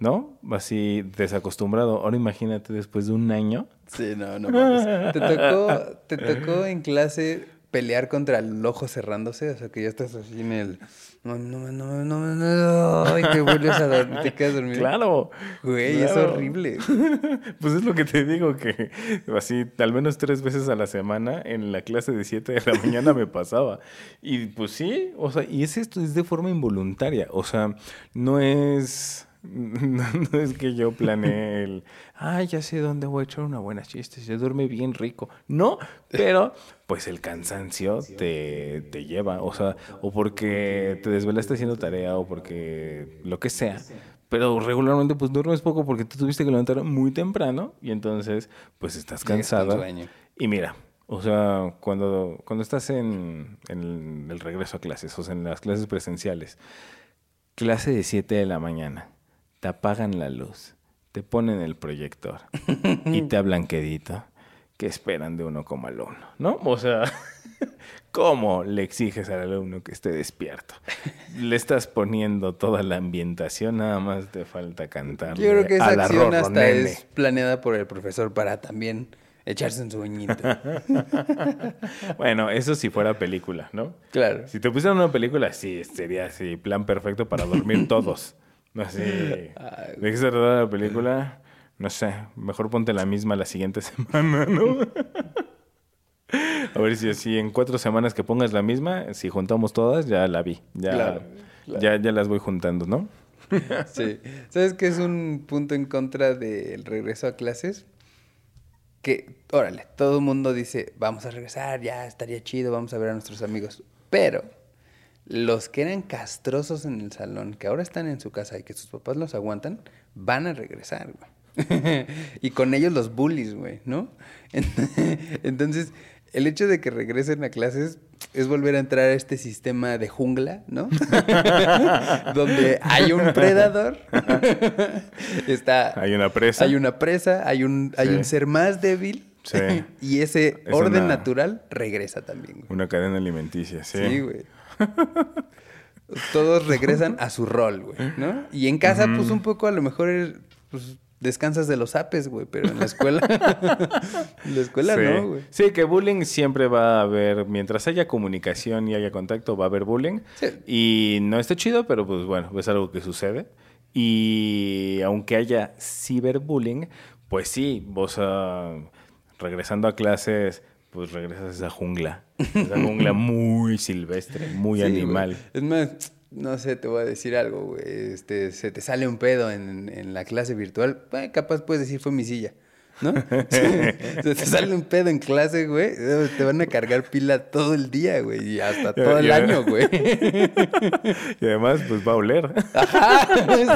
¿no? Así desacostumbrado. Ahora imagínate después de un año. Sí, no, no mames. ¿Te tocó, te tocó en clase pelear contra el ojo cerrándose? O sea, que ya estás así en el... No, no, no, no, no, y te vuelves a dormir, te quedas dormido. Claro. Güey, es claro. horrible. Pues es lo que te digo, que así al menos tres veces a la semana en la clase de 7 de la mañana me pasaba. Y pues sí, o sea, y es esto, es de forma involuntaria. O sea, no es... No, no es que yo planeé el, ay, ya sé dónde voy a echar una buena chiste, se duerme bien rico. No, pero pues el cansancio te, te lleva, o sea, o porque te desvelaste haciendo tarea o porque lo que sea. Pero regularmente pues duermes poco porque te tuviste que levantar muy temprano y entonces pues estás sueño. Y mira, o sea, cuando, cuando estás en, en el regreso a clases, o sea, en las clases presenciales, clase de 7 de la mañana, te apagan la luz, te ponen el proyector y te hablan quedito. ¿Qué esperan de uno como alumno? ¿No? O sea, ¿cómo le exiges al alumno que esté despierto? Le estás poniendo toda la ambientación, nada más te falta cantar. Yo creo que esa acción hasta nene. es planeada por el profesor para también echarse un sueñito. Bueno, eso si fuera película, ¿no? Claro. Si te pusieran una película, sí, sería así, plan perfecto para dormir todos. No Así, ¿de qué se trata la película? No sé, mejor ponte la misma la siguiente semana, ¿no? A ver si así en cuatro semanas que pongas la misma, si juntamos todas, ya la vi. Ya, Claro, claro. ya, ya las voy juntando, ¿no? Sí. ¿Sabes qué es un punto en contra del regreso a clases? Que, órale, todo el mundo dice, vamos a regresar, ya estaría chido, vamos a ver a nuestros amigos. Pero los que eran castrosos en el salón, que ahora están en su casa y que sus papás los aguantan, van a regresar, güey. y con ellos los bullies, güey, ¿no? Entonces, el hecho de que regresen a clases es volver a entrar a este sistema de jungla, ¿no? Donde hay un predador, está, Hay una presa. hay una presa, hay un, hay un ser más débil, Sí. y ese Es orden una- natural regresa también, güey. Una cadena alimenticia, sí. Sí, güey. Todos regresan a su rol, güey, ¿no? Y en casa, pues un poco a lo mejor pues, descansas de los apes, güey, pero en la escuela, en la escuela sí. no, güey. Sí, que bullying siempre va a haber, mientras haya comunicación y haya contacto, va a haber bullying. Sí. Y no está chido, pero pues bueno, es algo que sucede. Y aunque haya ciberbullying, pues sí, vos regresando a clases, pues regresas a esa jungla. Esa jungla muy silvestre, muy Sí, animal. güey. Es más, no sé, te voy a decir algo, güey. Este, se te sale un pedo en, en la clase virtual, eh, capaz puedes decir fue mi silla, ¿no? se te sale un pedo en clase, güey, te van a cargar pila todo el día, güey, y hasta todo el año, güey. Y además, pues va a oler. Ajá,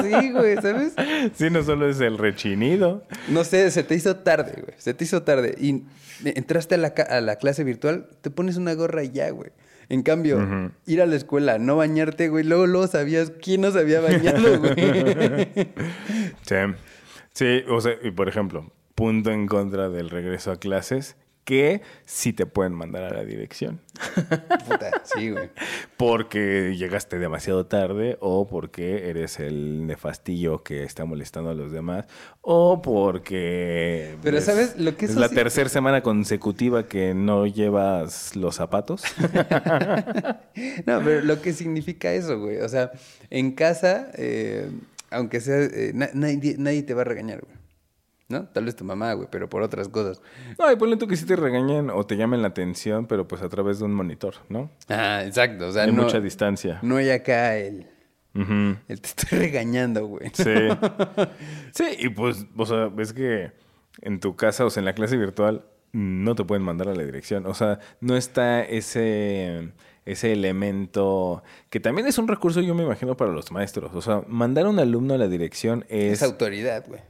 sí, güey, ¿sabes? Sí, no solo es el rechinido. No sé, se te hizo tarde, güey. Se te hizo tarde. Y entraste a la, a la clase virtual, te pones una gorra y ya, güey. En cambio, ir a la escuela, no bañarte, güey. Luego, luego sabías quién no se había bañado, güey. Sí. Sí, o sea, y por ejemplo, punto en contra del regreso a clases, que sí te pueden mandar a la dirección. Puta, sí, güey. Porque llegaste demasiado tarde o porque eres el nefastillo que está molestando a los demás o porque... Pero, es- ¿sabes? Lo que es la sí- tercera semana consecutiva que no llevas los zapatos. No, pero lo que significa eso, güey. O sea, en casa, eh, aunque sea, eh, na- nadie, nadie te va a regañar, güey. ¿No? Tal vez tu mamá, güey, pero por otras cosas. No, y ponle tú que sí te regañen o te llamen la atención, pero pues a través de un monitor, ¿no? Ah, exacto. O sea, Hay no, mucha distancia. no hay acá el, Ujú. el te estoy regañando, güey. Sí. Sí, y pues, o sea, ves que en tu casa, o sea, en la clase virtual, no te pueden mandar a la dirección. O sea, no está ese, ese elemento que también es un recurso, yo me imagino, para los maestros. O sea, mandar a un alumno a la dirección es... Es autoridad, güey.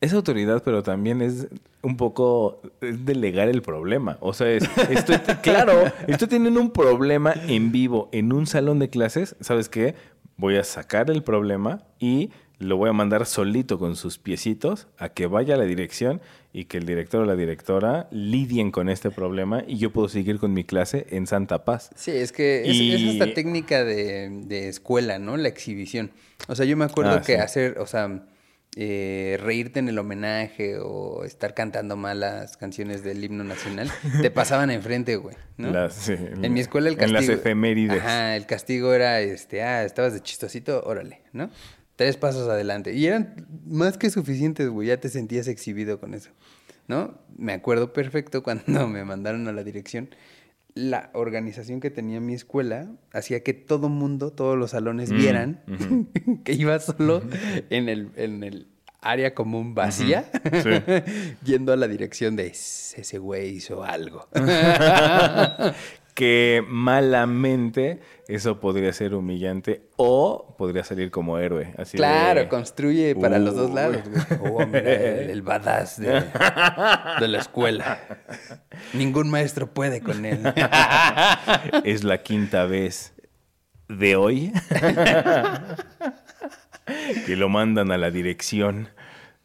Es autoridad, pero también es un poco es delegar el problema. O sea, es, estoy, claro, estoy teniendo un problema en vivo en un salón de clases. ¿Sabes qué? Voy a sacar el problema y lo voy a mandar solito con sus piecitos a que vaya a la dirección y que el director o la directora lidien con este problema y yo puedo seguir con mi clase en santa paz. Sí, es que es, es esta técnica de, de escuela, ¿no? La exhibición. O sea, yo me acuerdo Ah, que sí. hacer, o sea, eh, reírte en el homenaje o estar cantando mal las canciones del himno nacional, te pasaban enfrente, güey, ¿no? Las- sí, en mi escuela el en castigo... las efemérides. Ajá, el castigo era, este, ah, estabas de chistosito, órale, ¿no? Tres pasos adelante. Y eran más que suficientes, güey, ya te sentías exhibido con eso, ¿no? Me acuerdo perfecto cuando me mandaron a la dirección. La organización que tenía mi escuela hacía que todo mundo, todos los salones Mm, vieran que iba solo en el, en el área común vacía, Sí. yendo a la dirección de ese güey hizo algo. que malamente eso podría ser humillante o podría salir como héroe. Así de- Claro, construye para los dos lados. Oh, mira, el, el badass de, de la escuela. Ningún maestro puede con él. es la quinta vez de hoy que lo mandan a la dirección.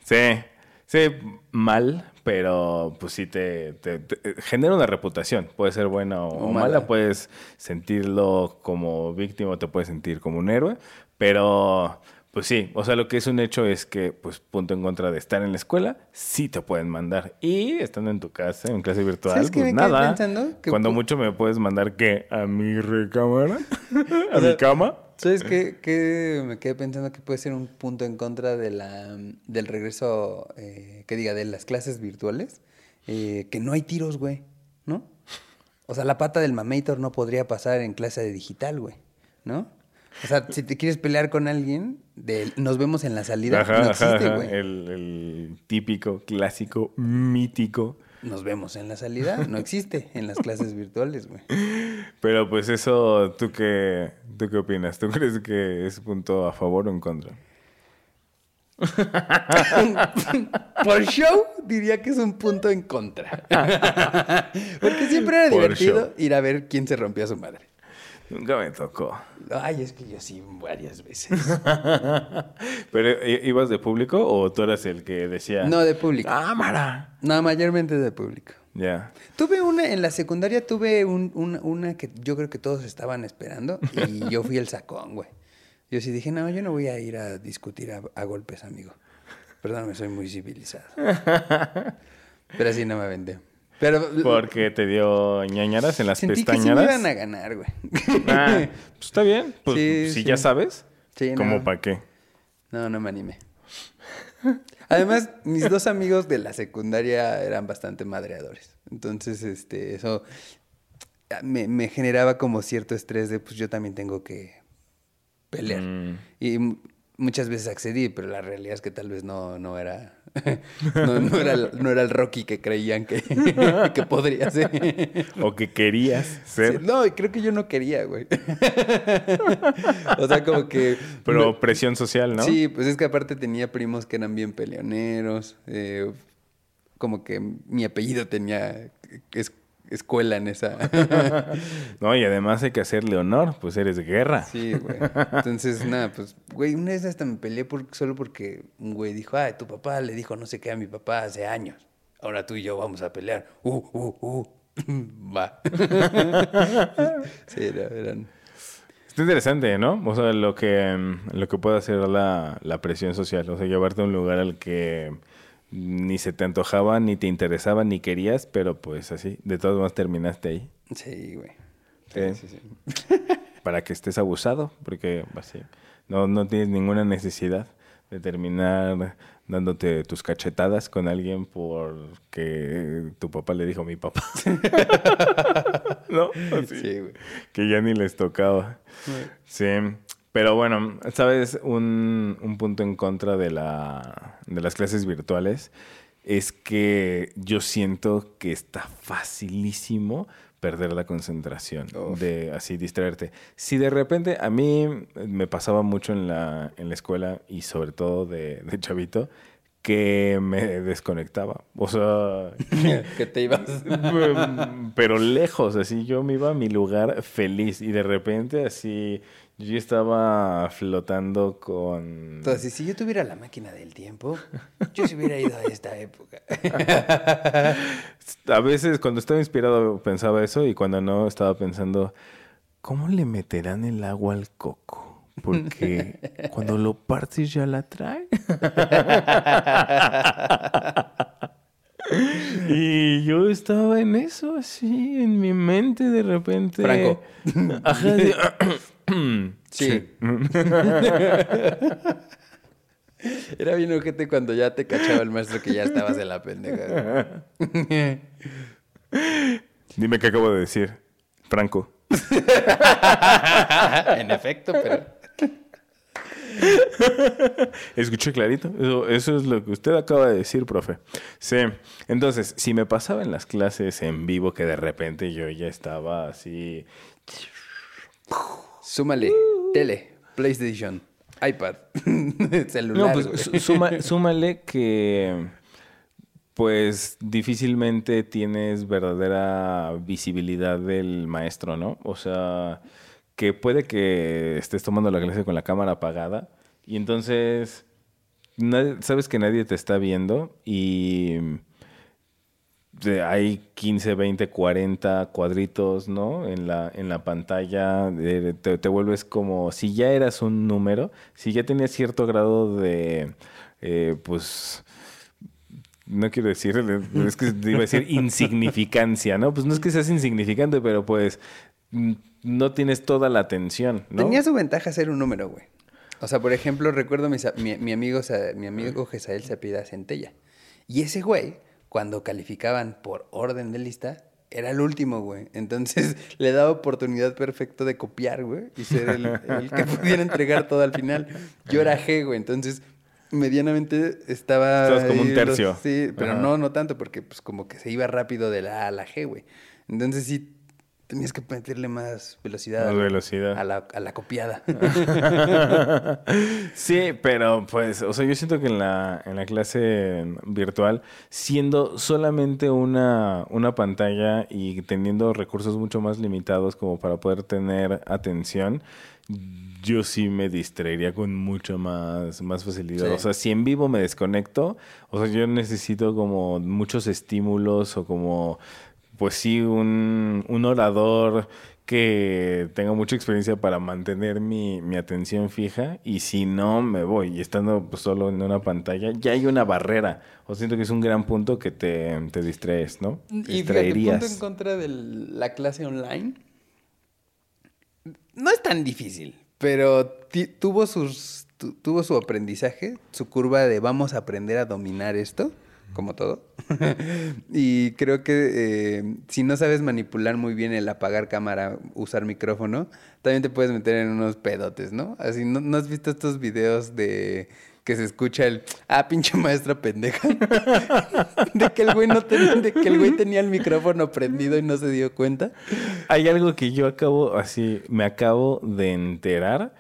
Sí, sí, mal, pero pues sí te, te- te- genera una reputación. Puede ser buena o, mala. mala. puedes sentirlo como víctima o te puedes sentir como un héroe, pero pues sí, o sea, lo que es un hecho es que, pues, punto en contra de estar en la escuela, sí te pueden mandar. Y estando en tu casa, en clase virtual, ¿Sabes qué pues me nada. pensando? Que Cuando mucho me puedes mandar, ¿qué? ¿A mi recámara? ¿A O mi sea, cama? ¿Sabes qué, qué? Me quedé pensando que puede ser un punto en contra de la, del regreso, eh, que diga, de las clases virtuales. Eh, que no hay tiros, güey, ¿no? O sea, la pata del mamator no podría pasar en clase de digital, güey, ¿no? O sea, si te quieres pelear con alguien, de, nos vemos en la salida, Ajá, no existe, ajá. güey. El, el típico, clásico, mítico. Nos vemos en la salida, no existe en las clases virtuales, güey. Pero pues eso, ¿tú qué, ¿tú qué opinas? ¿Tú crees que es punto a favor o en contra? Por show, diría que es un punto en contra. Porque siempre era Por divertido show. ir a ver quién se rompió a su madre. Nunca me tocó. Ay, es que yo sí, varias veces. ¿Pero ibas de público o tú eras el que decía... No, de público. ¡Cámara! No, mayormente de público. Ya. Tuve una, en la secundaria tuve un- una, una que yo creo que todos estaban esperando y yo fui el sacón, güey. Yo sí dije, no, yo no voy a ir a discutir a, a golpes, amigo. Perdóname, soy muy civilizado. Pero así no me vendé. Pero Porque te dio ñañaras en las sentí que sí me iban a ganar, güey. Ah, pues está bien. Pues Sí, si sí. ya sabes, Sí, ¿cómo no. para qué? No, no me animé. Además, mis dos amigos de la secundaria eran bastante madreadores. Entonces, este, eso me, me generaba como cierto estrés de, pues yo también tengo que pelear. Mm. Y muchas veces accedí, pero la realidad es que tal vez no, no era, no, no era, el- no era el Rocky que creían que, que podría ser. O que querías ser. Sí, no, creo que yo no quería, güey. o sea, como que... Pero presión social, ¿no? Sí, pues es que aparte tenía primos que eran bien peleoneros. eh, como que mi apellido tenía es- escuela en esa. No, y además hay que hacerle honor, pues eres guerra. sí, güey. Entonces, nada, pues, güey, una vez hasta me peleé por- solo porque un güey dijo, ay, tu papá le dijo no sé qué a mi papá hace años. Ahora tú y yo vamos a pelear. Uh, uh, uh. Va. sí, era- eran. Está interesante, ¿no? O sea, lo que, lo que puede hacer la, la presión social. O sea, llevarte a un lugar al que ni se te antojaba, ni te interesaba, ni querías, pero pues así, de todas maneras terminaste ahí. Sí, güey. Sí. Sí, sí, sí. Para que estés abusado, porque así, no, no tienes ninguna necesidad de terminar dándote tus cachetadas con alguien porque tu papá le dijo a mi papá. ¿No? Así, Sí, güey. Que ya ni les tocaba. Sí. Pero bueno, ¿sabes? Un, un punto en contra de, la, de las clases virtuales es que yo siento que está facilísimo perder la concentración, Uf. de así distraerte. Si de repente a mí me pasaba mucho en la, en la escuela y sobre todo de, de chavito, que me desconectaba. O sea, que te ibas. pero lejos, así yo me iba a mi lugar feliz y de repente así yo estaba flotando con... Entonces, si yo tuviera la máquina del tiempo, yo se hubiera ido a esta época. A veces cuando estaba inspirado pensaba eso y cuando no estaba pensando, ¿cómo le meterán el agua al coco? Porque cuando lo partes ya la trae. Y yo estaba en eso, así, en mi mente de repente. Franco. Ajá, de- Sí. Era bien ojete cuando ya te cachaba el maestro que ya estabas en la pendeja. Dime qué acabo de decir. Franco. en efecto, pero... Escuché clarito. Eso, eso es lo que usted acaba de decir, profe. Sí. Entonces, si me pasaba en las clases en vivo que de repente yo ya estaba así. Súmale, tele, PlayStation, iPad, celular. No, pues suma- súmale que. Pues difícilmente tienes verdadera visibilidad del maestro, ¿no? O sea, que puede que estés tomando la clase con la cámara apagada y entonces sabes que nadie te está viendo y de- hay 15, 20, 40 cuadritos, ¿no? En la, en la pantalla, de- te, te vuelves como, si ya eras un número, si ya tenías cierto grado de, eh, pues, no quiero decir, es que iba a decir insignificancia, ¿no? Pues no es que seas insignificante, pero pues mm, no tienes toda la atención, ¿no? Tenía su ventaja ser un número, güey. O sea, por ejemplo, recuerdo mis mi, mi amigo, mi amigo Gesael Centella. Y ese güey, cuando calificaban por orden de lista, era el último, güey. Entonces le daba oportunidad perfecta de copiar, güey, y ser el, el que pudiera entregar todo al final. Yo era G, güey. Entonces, medianamente estaba. Estabas como un tercio. Sí, pero Ajá. no, no tanto, porque pues como que se iba rápido de la A a la G, güey. Entonces sí tenías que meterle más velocidad. Más a la- velocidad. A la, a la copiada. sí, pero pues, o sea, yo siento que en la, en la clase virtual, siendo solamente una, una pantalla y teniendo recursos mucho más limitados como para poder tener atención, yo sí me distraería con mucho más, más facilidad. Sí. O sea, si en vivo me desconecto, o sea, yo necesito como muchos estímulos o como, pues sí, un, un orador que tenga mucha experiencia para mantener mi, mi atención fija y si no me voy y estando pues, solo en una pantalla ya hay una barrera o siento que es un gran punto que te, te distraes ¿no? y Distraerías. punto en contra de la clase online. No es tan difícil, pero tuvo sus tu- tuvo su aprendizaje, su curva de vamos a aprender a dominar esto, como todo. y creo que eh, si no sabes manipular muy bien el apagar cámara, usar micrófono, también te puedes meter en unos pedotes, ¿no? Así, ¿no, no has visto estos videos de que se escucha el, ah, pinche maestra pendeja? de que el güey no ten- de que el güey tenía el micrófono prendido y no se dio cuenta. Hay algo que yo acabo, así, me acabo de enterar.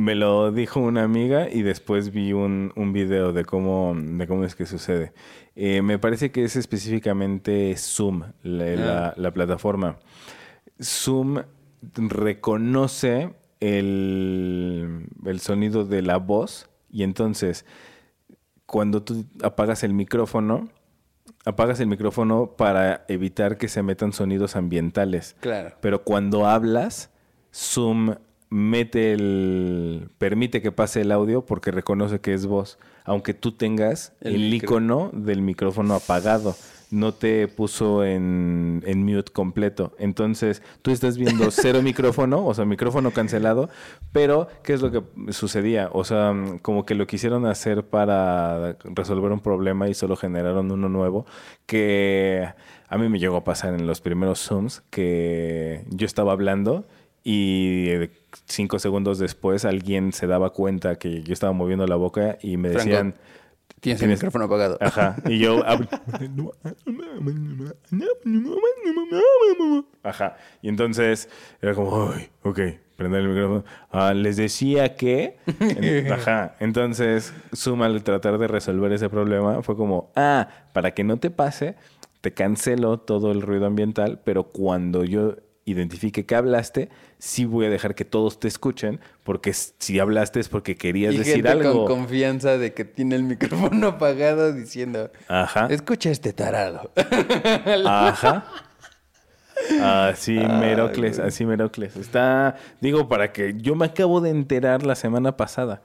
Me lo dijo una amiga y después vi un, un video de cómo, de cómo es que sucede. Eh, me parece que es específicamente Zoom, la, la- la plataforma. Zoom reconoce el, el sonido de la voz y entonces cuando tú apagas el micrófono, apagas el micrófono para evitar que se metan sonidos ambientales. Claro. Pero cuando hablas, Zoom mete el. permite que pase el audio porque reconoce que es voz. Aunque tú tengas El icono del micrófono apagado. no te puso en, en mute completo. Entonces, tú estás viendo cero micrófono, o sea, micrófono cancelado, pero ¿qué es lo que sucedía? O sea, como que lo quisieron hacer para resolver un problema y solo generaron uno nuevo, que a mí me llegó a pasar en los primeros Zooms, que yo estaba hablando y cinco segundos después alguien se daba cuenta que yo estaba moviendo la boca y me Franco, decían... Tienes el micrófono apagado. Ajá. Y yo Ajá. Y entonces era como, "Ay, ok, prender el micrófono. Ah, les decía que. Ajá. Entonces, Zoom al tratar de resolver ese problema fue como, ah, para que no te pase, te cancelo todo el ruido ambiental, pero cuando yo identifique que hablaste, sí voy a dejar que todos te escuchen, porque si hablaste es porque querías y decir gente algo. con confianza de que tiene el micrófono apagado diciendo, Ajá. escucha este tarado. Ajá. Así Ay, Merocles, así Merocles. Está, digo, para que yo me acabo de enterar la semana pasada.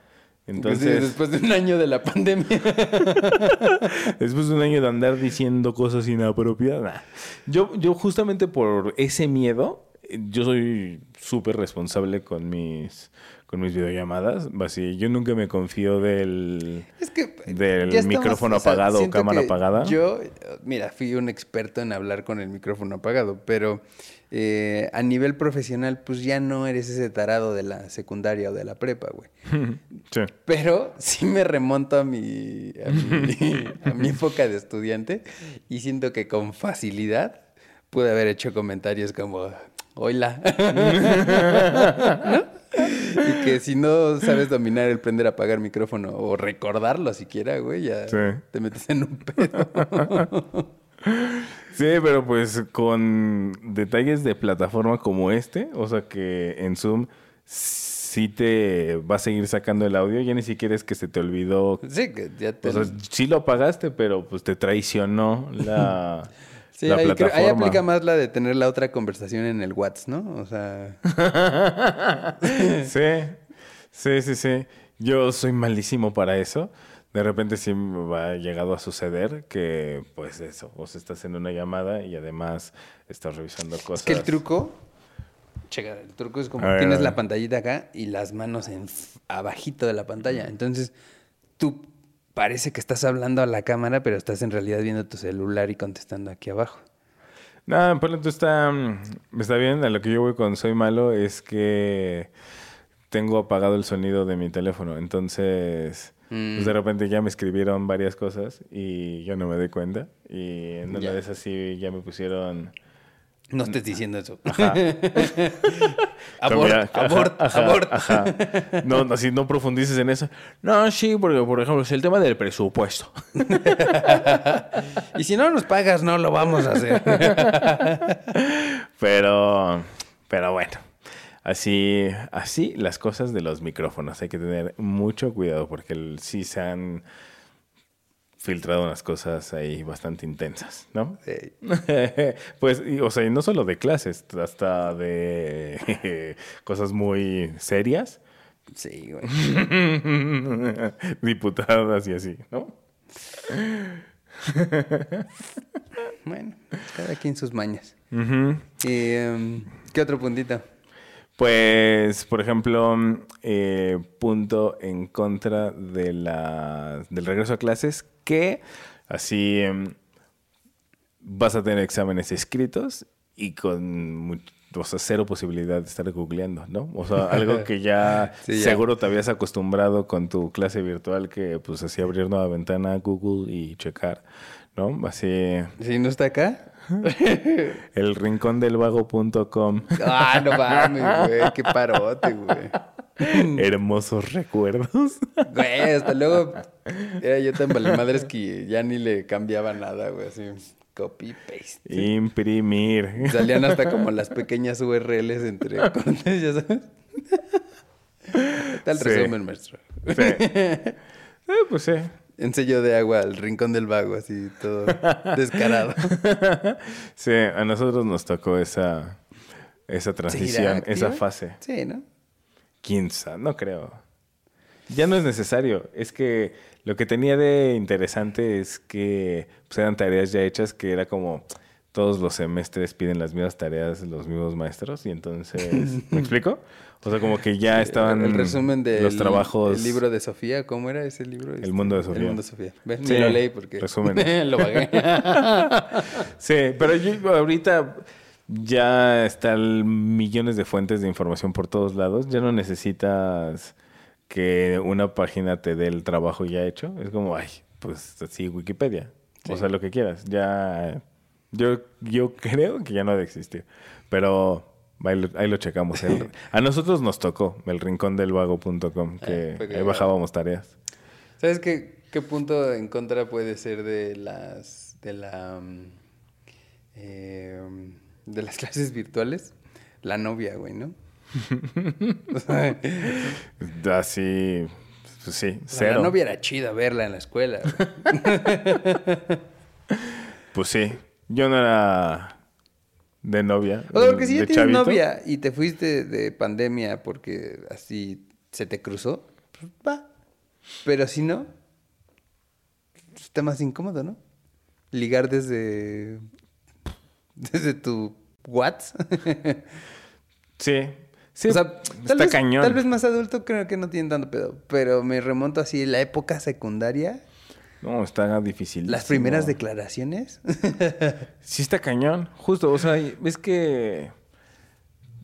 Entonces, después de un año de la pandemia. después de un año de andar diciendo cosas inapropiadas, yo, yo justamente por ese miedo, yo soy súper responsable con mis, con mis videollamadas. Así, yo nunca me confío del... Es que Del estamos, micrófono apagado o siento cámara apagada. Yo, mira, fui un experto en hablar con el micrófono apagado, pero eh, a nivel profesional, pues ya no eres ese tarado de la secundaria o de la prepa, güey. sí. Pero sí me remonto a mi, a mi, a mi época de estudiante y siento que con facilidad pude haber hecho comentarios como, hola. ¿No? Y que si no sabes dominar el prender, apagar micrófono o recordarlo siquiera, güey, ya Sí. te metes en un pedo. Sí, pero pues con detalles de plataforma como este, o sea que en Zoom sí te va a seguir sacando el audio, ya ni siquiera es que se te olvidó, Sí, que ya te... o sea, sí lo apagaste, pero pues te traicionó la, Sí, la ahí, creo- ahí aplica más la de tener la otra conversación en el WhatsApp, ¿no? O sea... sí, sí, sí, sí. Yo soy malísimo para eso. De repente sí me ha llegado a suceder que, pues eso, sea, estás en una llamada y además estás revisando cosas. Es que el truco, checa, el truco es como ver, tienes la pantallita acá y las manos en abajito de la pantalla. Entonces, tú parece que estás hablando a la cámara, pero estás en realidad viendo tu celular y contestando aquí abajo. No, por ejemplo, está, mm, está bien. A lo que yo voy con Soy Malo es que tengo apagado el sonido de mi teléfono. Entonces, Mm. pues de repente ya me escribieron varias cosas y yo no me di cuenta. Y en una Ya. de esas sí ya me pusieron... No estés diciendo eso. Ajá. abort, Ajá, abort, ajá, abort. ajá. No, no, así no profundices en eso. No, sí, porque por ejemplo es el tema del presupuesto. Y si no nos pagas, no lo vamos a hacer. Pero, pero bueno, así, así las cosas de los micrófonos. Hay que tener mucho cuidado porque sí se han filtrado unas cosas ahí bastante intensas, ¿no? Sí. pues, y, o sea, y no solo de clases, hasta de cosas muy serias, Sí, güey. diputadas y así, ¿no? Bueno, cada quien sus mañas. Y, em, ¿Qué otro puntito? Pues, por ejemplo, eh, punto en contra de la, del regreso a clases, que así em, vas a tener exámenes escritos y con mu- o sea, cero posibilidad de estar googleando, ¿no? O sea, algo que ya Sí, ya. seguro te habías acostumbrado con tu clase virtual, que pues así abrir nueva ventana, Google y checar, ¿no? Así, Si no está acá. el rincón del vago.com. Ah, no mames, güey. Qué parote, güey. Hermosos recuerdos. Güey, hasta luego era yo tan valemadres que ya ni le cambiaba nada, güey. Así, copy, paste. Imprimir. Salían hasta como las pequeñas URLs entre cortes, ya sabes. Tal Sí. resumen, maestro. Sí. Eh, pues sí. En sello de agua al rincón del vago, así todo descarado. Sí, a nosotros nos tocó esa, esa transición, ¿Seguirá esa fase. Sí, ¿no? Quién sabe, no creo. Ya no es necesario. Es que Lo que tenía de interesante es que pues, eran tareas ya hechas que era como todos los semestres piden las mismas tareas los mismos maestros y entonces, ¿me explico? O sea, como que ya estaban el resumen de los trabajos. El libro de Sofía, ¿cómo era ese libro? El mundo de Sofía. El mundo de Sofía. ¿Ves? Sí, Ni lo leí porque resumen. lo pagué. Sí, pero yo ahorita ya están millones de fuentes de información por todos lados. Ya no necesitas que una página te dé el trabajo ya hecho. Es como, ay, pues así Wikipedia. O sea, lo que quieras. Ya, yo, yo creo que ya no ha de existir. Pero ahí lo, ahí lo checamos. El- a nosotros nos tocó el rincón del vago.com, que Ah, fue que ahí bajábamos tareas. ¿Sabes qué, qué punto en contra puede ser de las de la mm, eh, de las clases virtuales? La novia, güey, ¿no? Así, pues sí, la cero. novia era chida verla en la escuela. Pues sí, yo no era de novia. O sea, porque si ya de tienes chavito. novia y te fuiste de pandemia porque así se te cruzó, pues va. Pero si no, está más incómodo, ¿no? Ligar desde desde tu WhatsApp. Sí, sí, o sea, está tal vez, cañón. Tal vez más adulto creo que no tienen tanto pedo. Pero me remonto así la época secundaria. No, está difícil. Las primeras declaraciones. Sí está cañón, justo, o sea, es que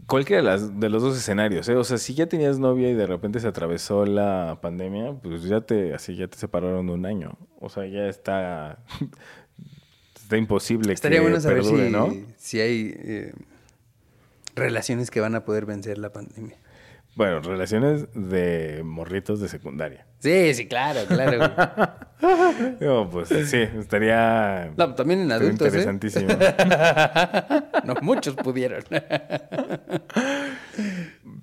cualquiera de, las, de los dos escenarios, ¿eh? O sea, si ya tenías novia y de repente se atravesó la pandemia, pues ya te, así ya te separaron un año. O sea, ya está, está imposible Estaría que bueno saber perdure, si, ¿no? si hay eh, relaciones que van a poder vencer la pandemia. Bueno, relaciones de morritos de secundaria. Sí, sí, claro, claro. No, pues sí, estaría, No, también en adultos, ¿eh? interesantísimo. No, muchos pudieron.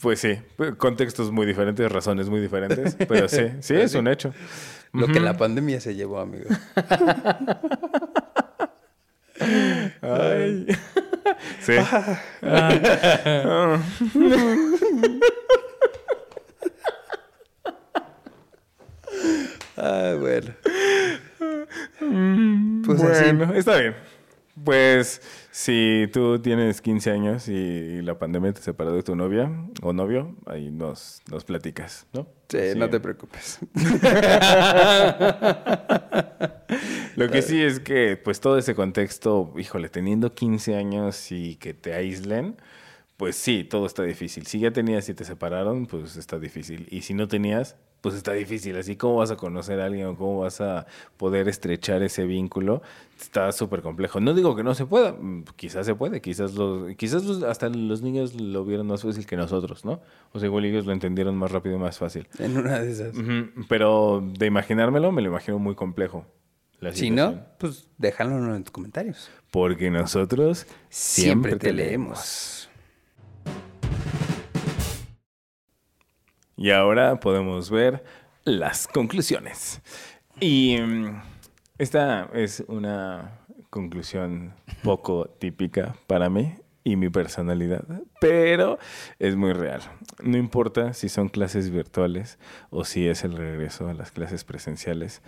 Pues sí, contextos muy diferentes, razones muy diferentes, pero sí, sí, Pero es sí. un hecho. Lo que la pandemia se llevó, amigo. Ay. Sí. Ah, bueno. Pues así. bueno, está bien. Pues si tú tienes 15 años y la pandemia te separó de tu novia o novio, ahí nos, nos platicas, ¿no? Sí, no te preocupes. Lo que sí es que, pues todo ese contexto, híjole, teniendo 15 años y que te aíslen, pues sí, todo está difícil. Si ya tenías y te separaron, pues está difícil. Y si no tenías, pues está difícil. Así, ¿cómo vas a conocer a alguien o cómo vas a poder estrechar ese vínculo? Está súper complejo. No digo que no se pueda, mm, quizás se puede, quizás, los, quizás los- hasta los niños lo vieron más fácil que nosotros, ¿no? O sea, igual ellos lo entendieron más rápido y más fácil. En una de esas. Pero de imaginármelo, me lo imagino muy complejo. Si no, pues déjalo en tus comentarios. Porque nosotros Siempre, te leemos. Y ahora podemos ver las conclusiones. Y mm, esta es una conclusión poco típica para mí y mi personalidad, pero es muy real. No importa si son clases virtuales o si es el regreso a las clases presenciales.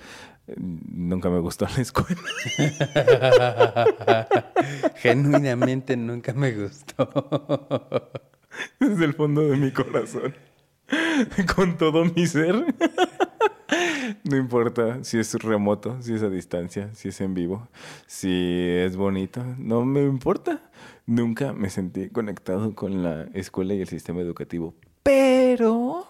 Nunca me gustó la escuela. Genuinamente nunca me gustó. desde el fondo de mi corazón, con todo mi ser. No importa si es remoto, si es a distancia, si es en vivo, si es bonito, no me importa. Nunca me sentí conectado con la escuela y el sistema educativo. Pero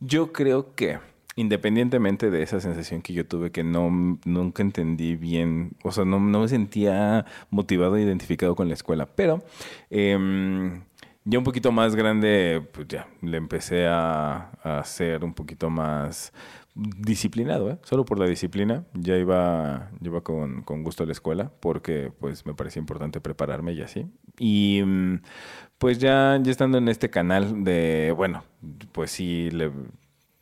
yo creo que, independientemente de esa sensación que yo tuve, que no, nunca entendí bien, o sea, no, no me sentía motivado e identificado con la escuela, pero em, ya un poquito más grande, pues ya, le empecé a, a ser un poquito más disciplinado, ¿eh? Solo por la disciplina. Ya iba, ya iba con, con gusto a la escuela porque pues me parecía importante prepararme y así. Y mm, pues ya, ya estando en este canal de, bueno, pues sí, le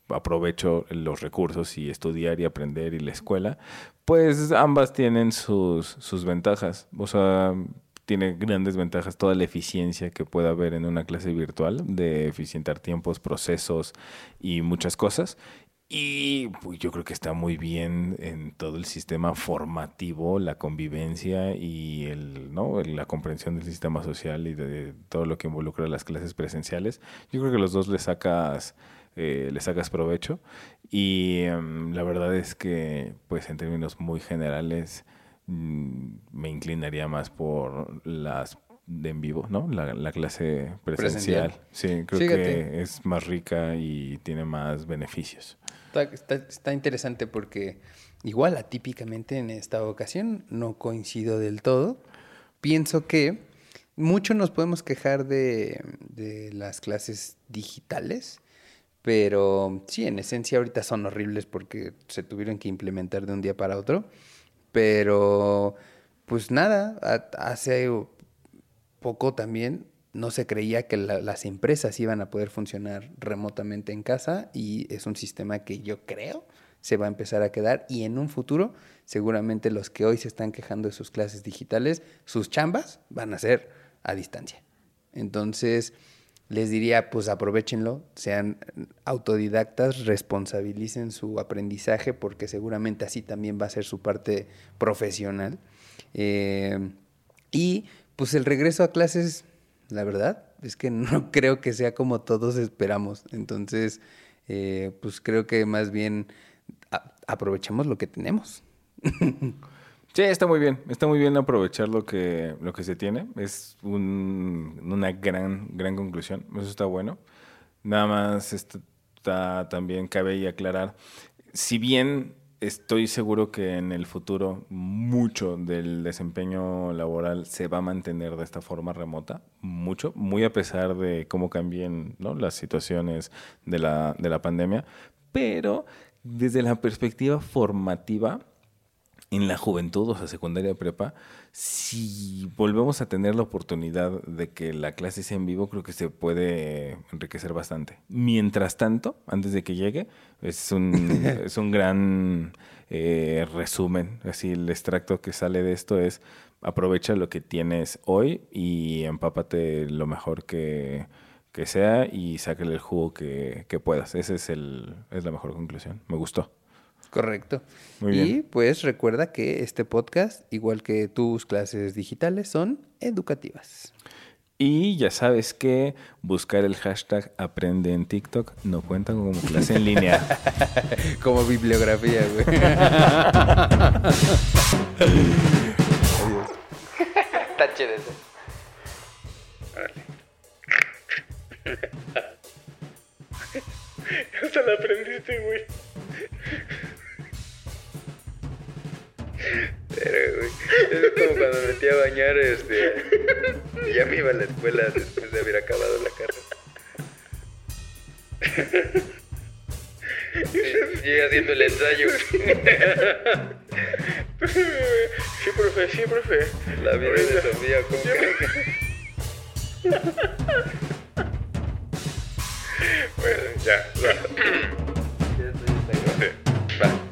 aprovecho los recursos y estudiar y aprender y la escuela, pues ambas tienen sus, sus ventajas. O sea, tiene grandes ventajas toda la eficiencia que puede haber en una clase virtual de eficientar tiempos, procesos y muchas cosas. Y pues, yo creo que está muy bien en todo el sistema formativo, la convivencia y el, ¿no? la comprensión del sistema social y de todo lo que involucra las clases presenciales. Yo creo que los dos le sacas, eh, sacas provecho. Y em, la verdad es que, pues en términos muy generales, me inclinaría más por las de en vivo, ¿no? La, clase presencial. Sí, creo que es más rica y tiene más beneficios. Está, interesante porque igual atípicamente en esta ocasión no coincido del todo. Pienso que mucho nos podemos quejar de, de las clases digitales, pero sí, en esencia ahorita son horribles porque se tuvieron que implementar de un día para otro. Pero, pues nada, hace poco también no se creía que las empresas iban a poder funcionar remotamente en casa y es un sistema que yo creo se va a empezar a quedar y en un futuro seguramente los que hoy se están quejando de sus clases digitales, sus chambas van a ser a distancia. Entonces, les diría, pues aprovechenlo, sean autodidactas, responsabilicen su aprendizaje porque seguramente así también va a ser su parte profesional. Eh, y pues el regreso a clases la verdad es que no creo que sea como todos esperamos. Entonces, eh, pues creo que más bien aprovechemos lo que tenemos. Sí, está muy bien. Está muy bien aprovechar lo que, lo que se tiene. Es una gran, gran conclusión. Eso está bueno. Nada más está, también cabe aclarar. Si bien estoy seguro que en el futuro mucho del desempeño laboral se va a mantener de esta forma remota, mucho, muy a pesar de cómo cambien las situaciones de la, de la pandemia, pero desde la perspectiva formativa, en la juventud, o sea, secundaria prepa, si volvemos a tener la oportunidad de que la clase sea en vivo, creo que se puede enriquecer bastante. Mientras tanto, antes de que llegue, es un, es un gran eh, resumen. Así, el extracto que sale de esto es aprovecha lo que tienes hoy y empápate lo mejor que, que sea y sácale el jugo que, que puedas. Esa es, el, es la mejor conclusión. Me gustó. Correcto. y pues recuerda que este podcast, igual que tus clases digitales, son educativas. Y ya sabes que buscar el hashtag aprende en TikTok no cuenta como clase en línea. como bibliografía, güey. Adiós. Está chévere. Hasta la aprendiste, güey. Pero, güey, es como cuando me metí a bañar, este, y ya me iba a la escuela después de haber acabado la carrera. Llega haciendo el ensayo. Sí, profe, sí, profe. La vida de Sofía, ¿cómo que? bueno, ya, va. Sí, va.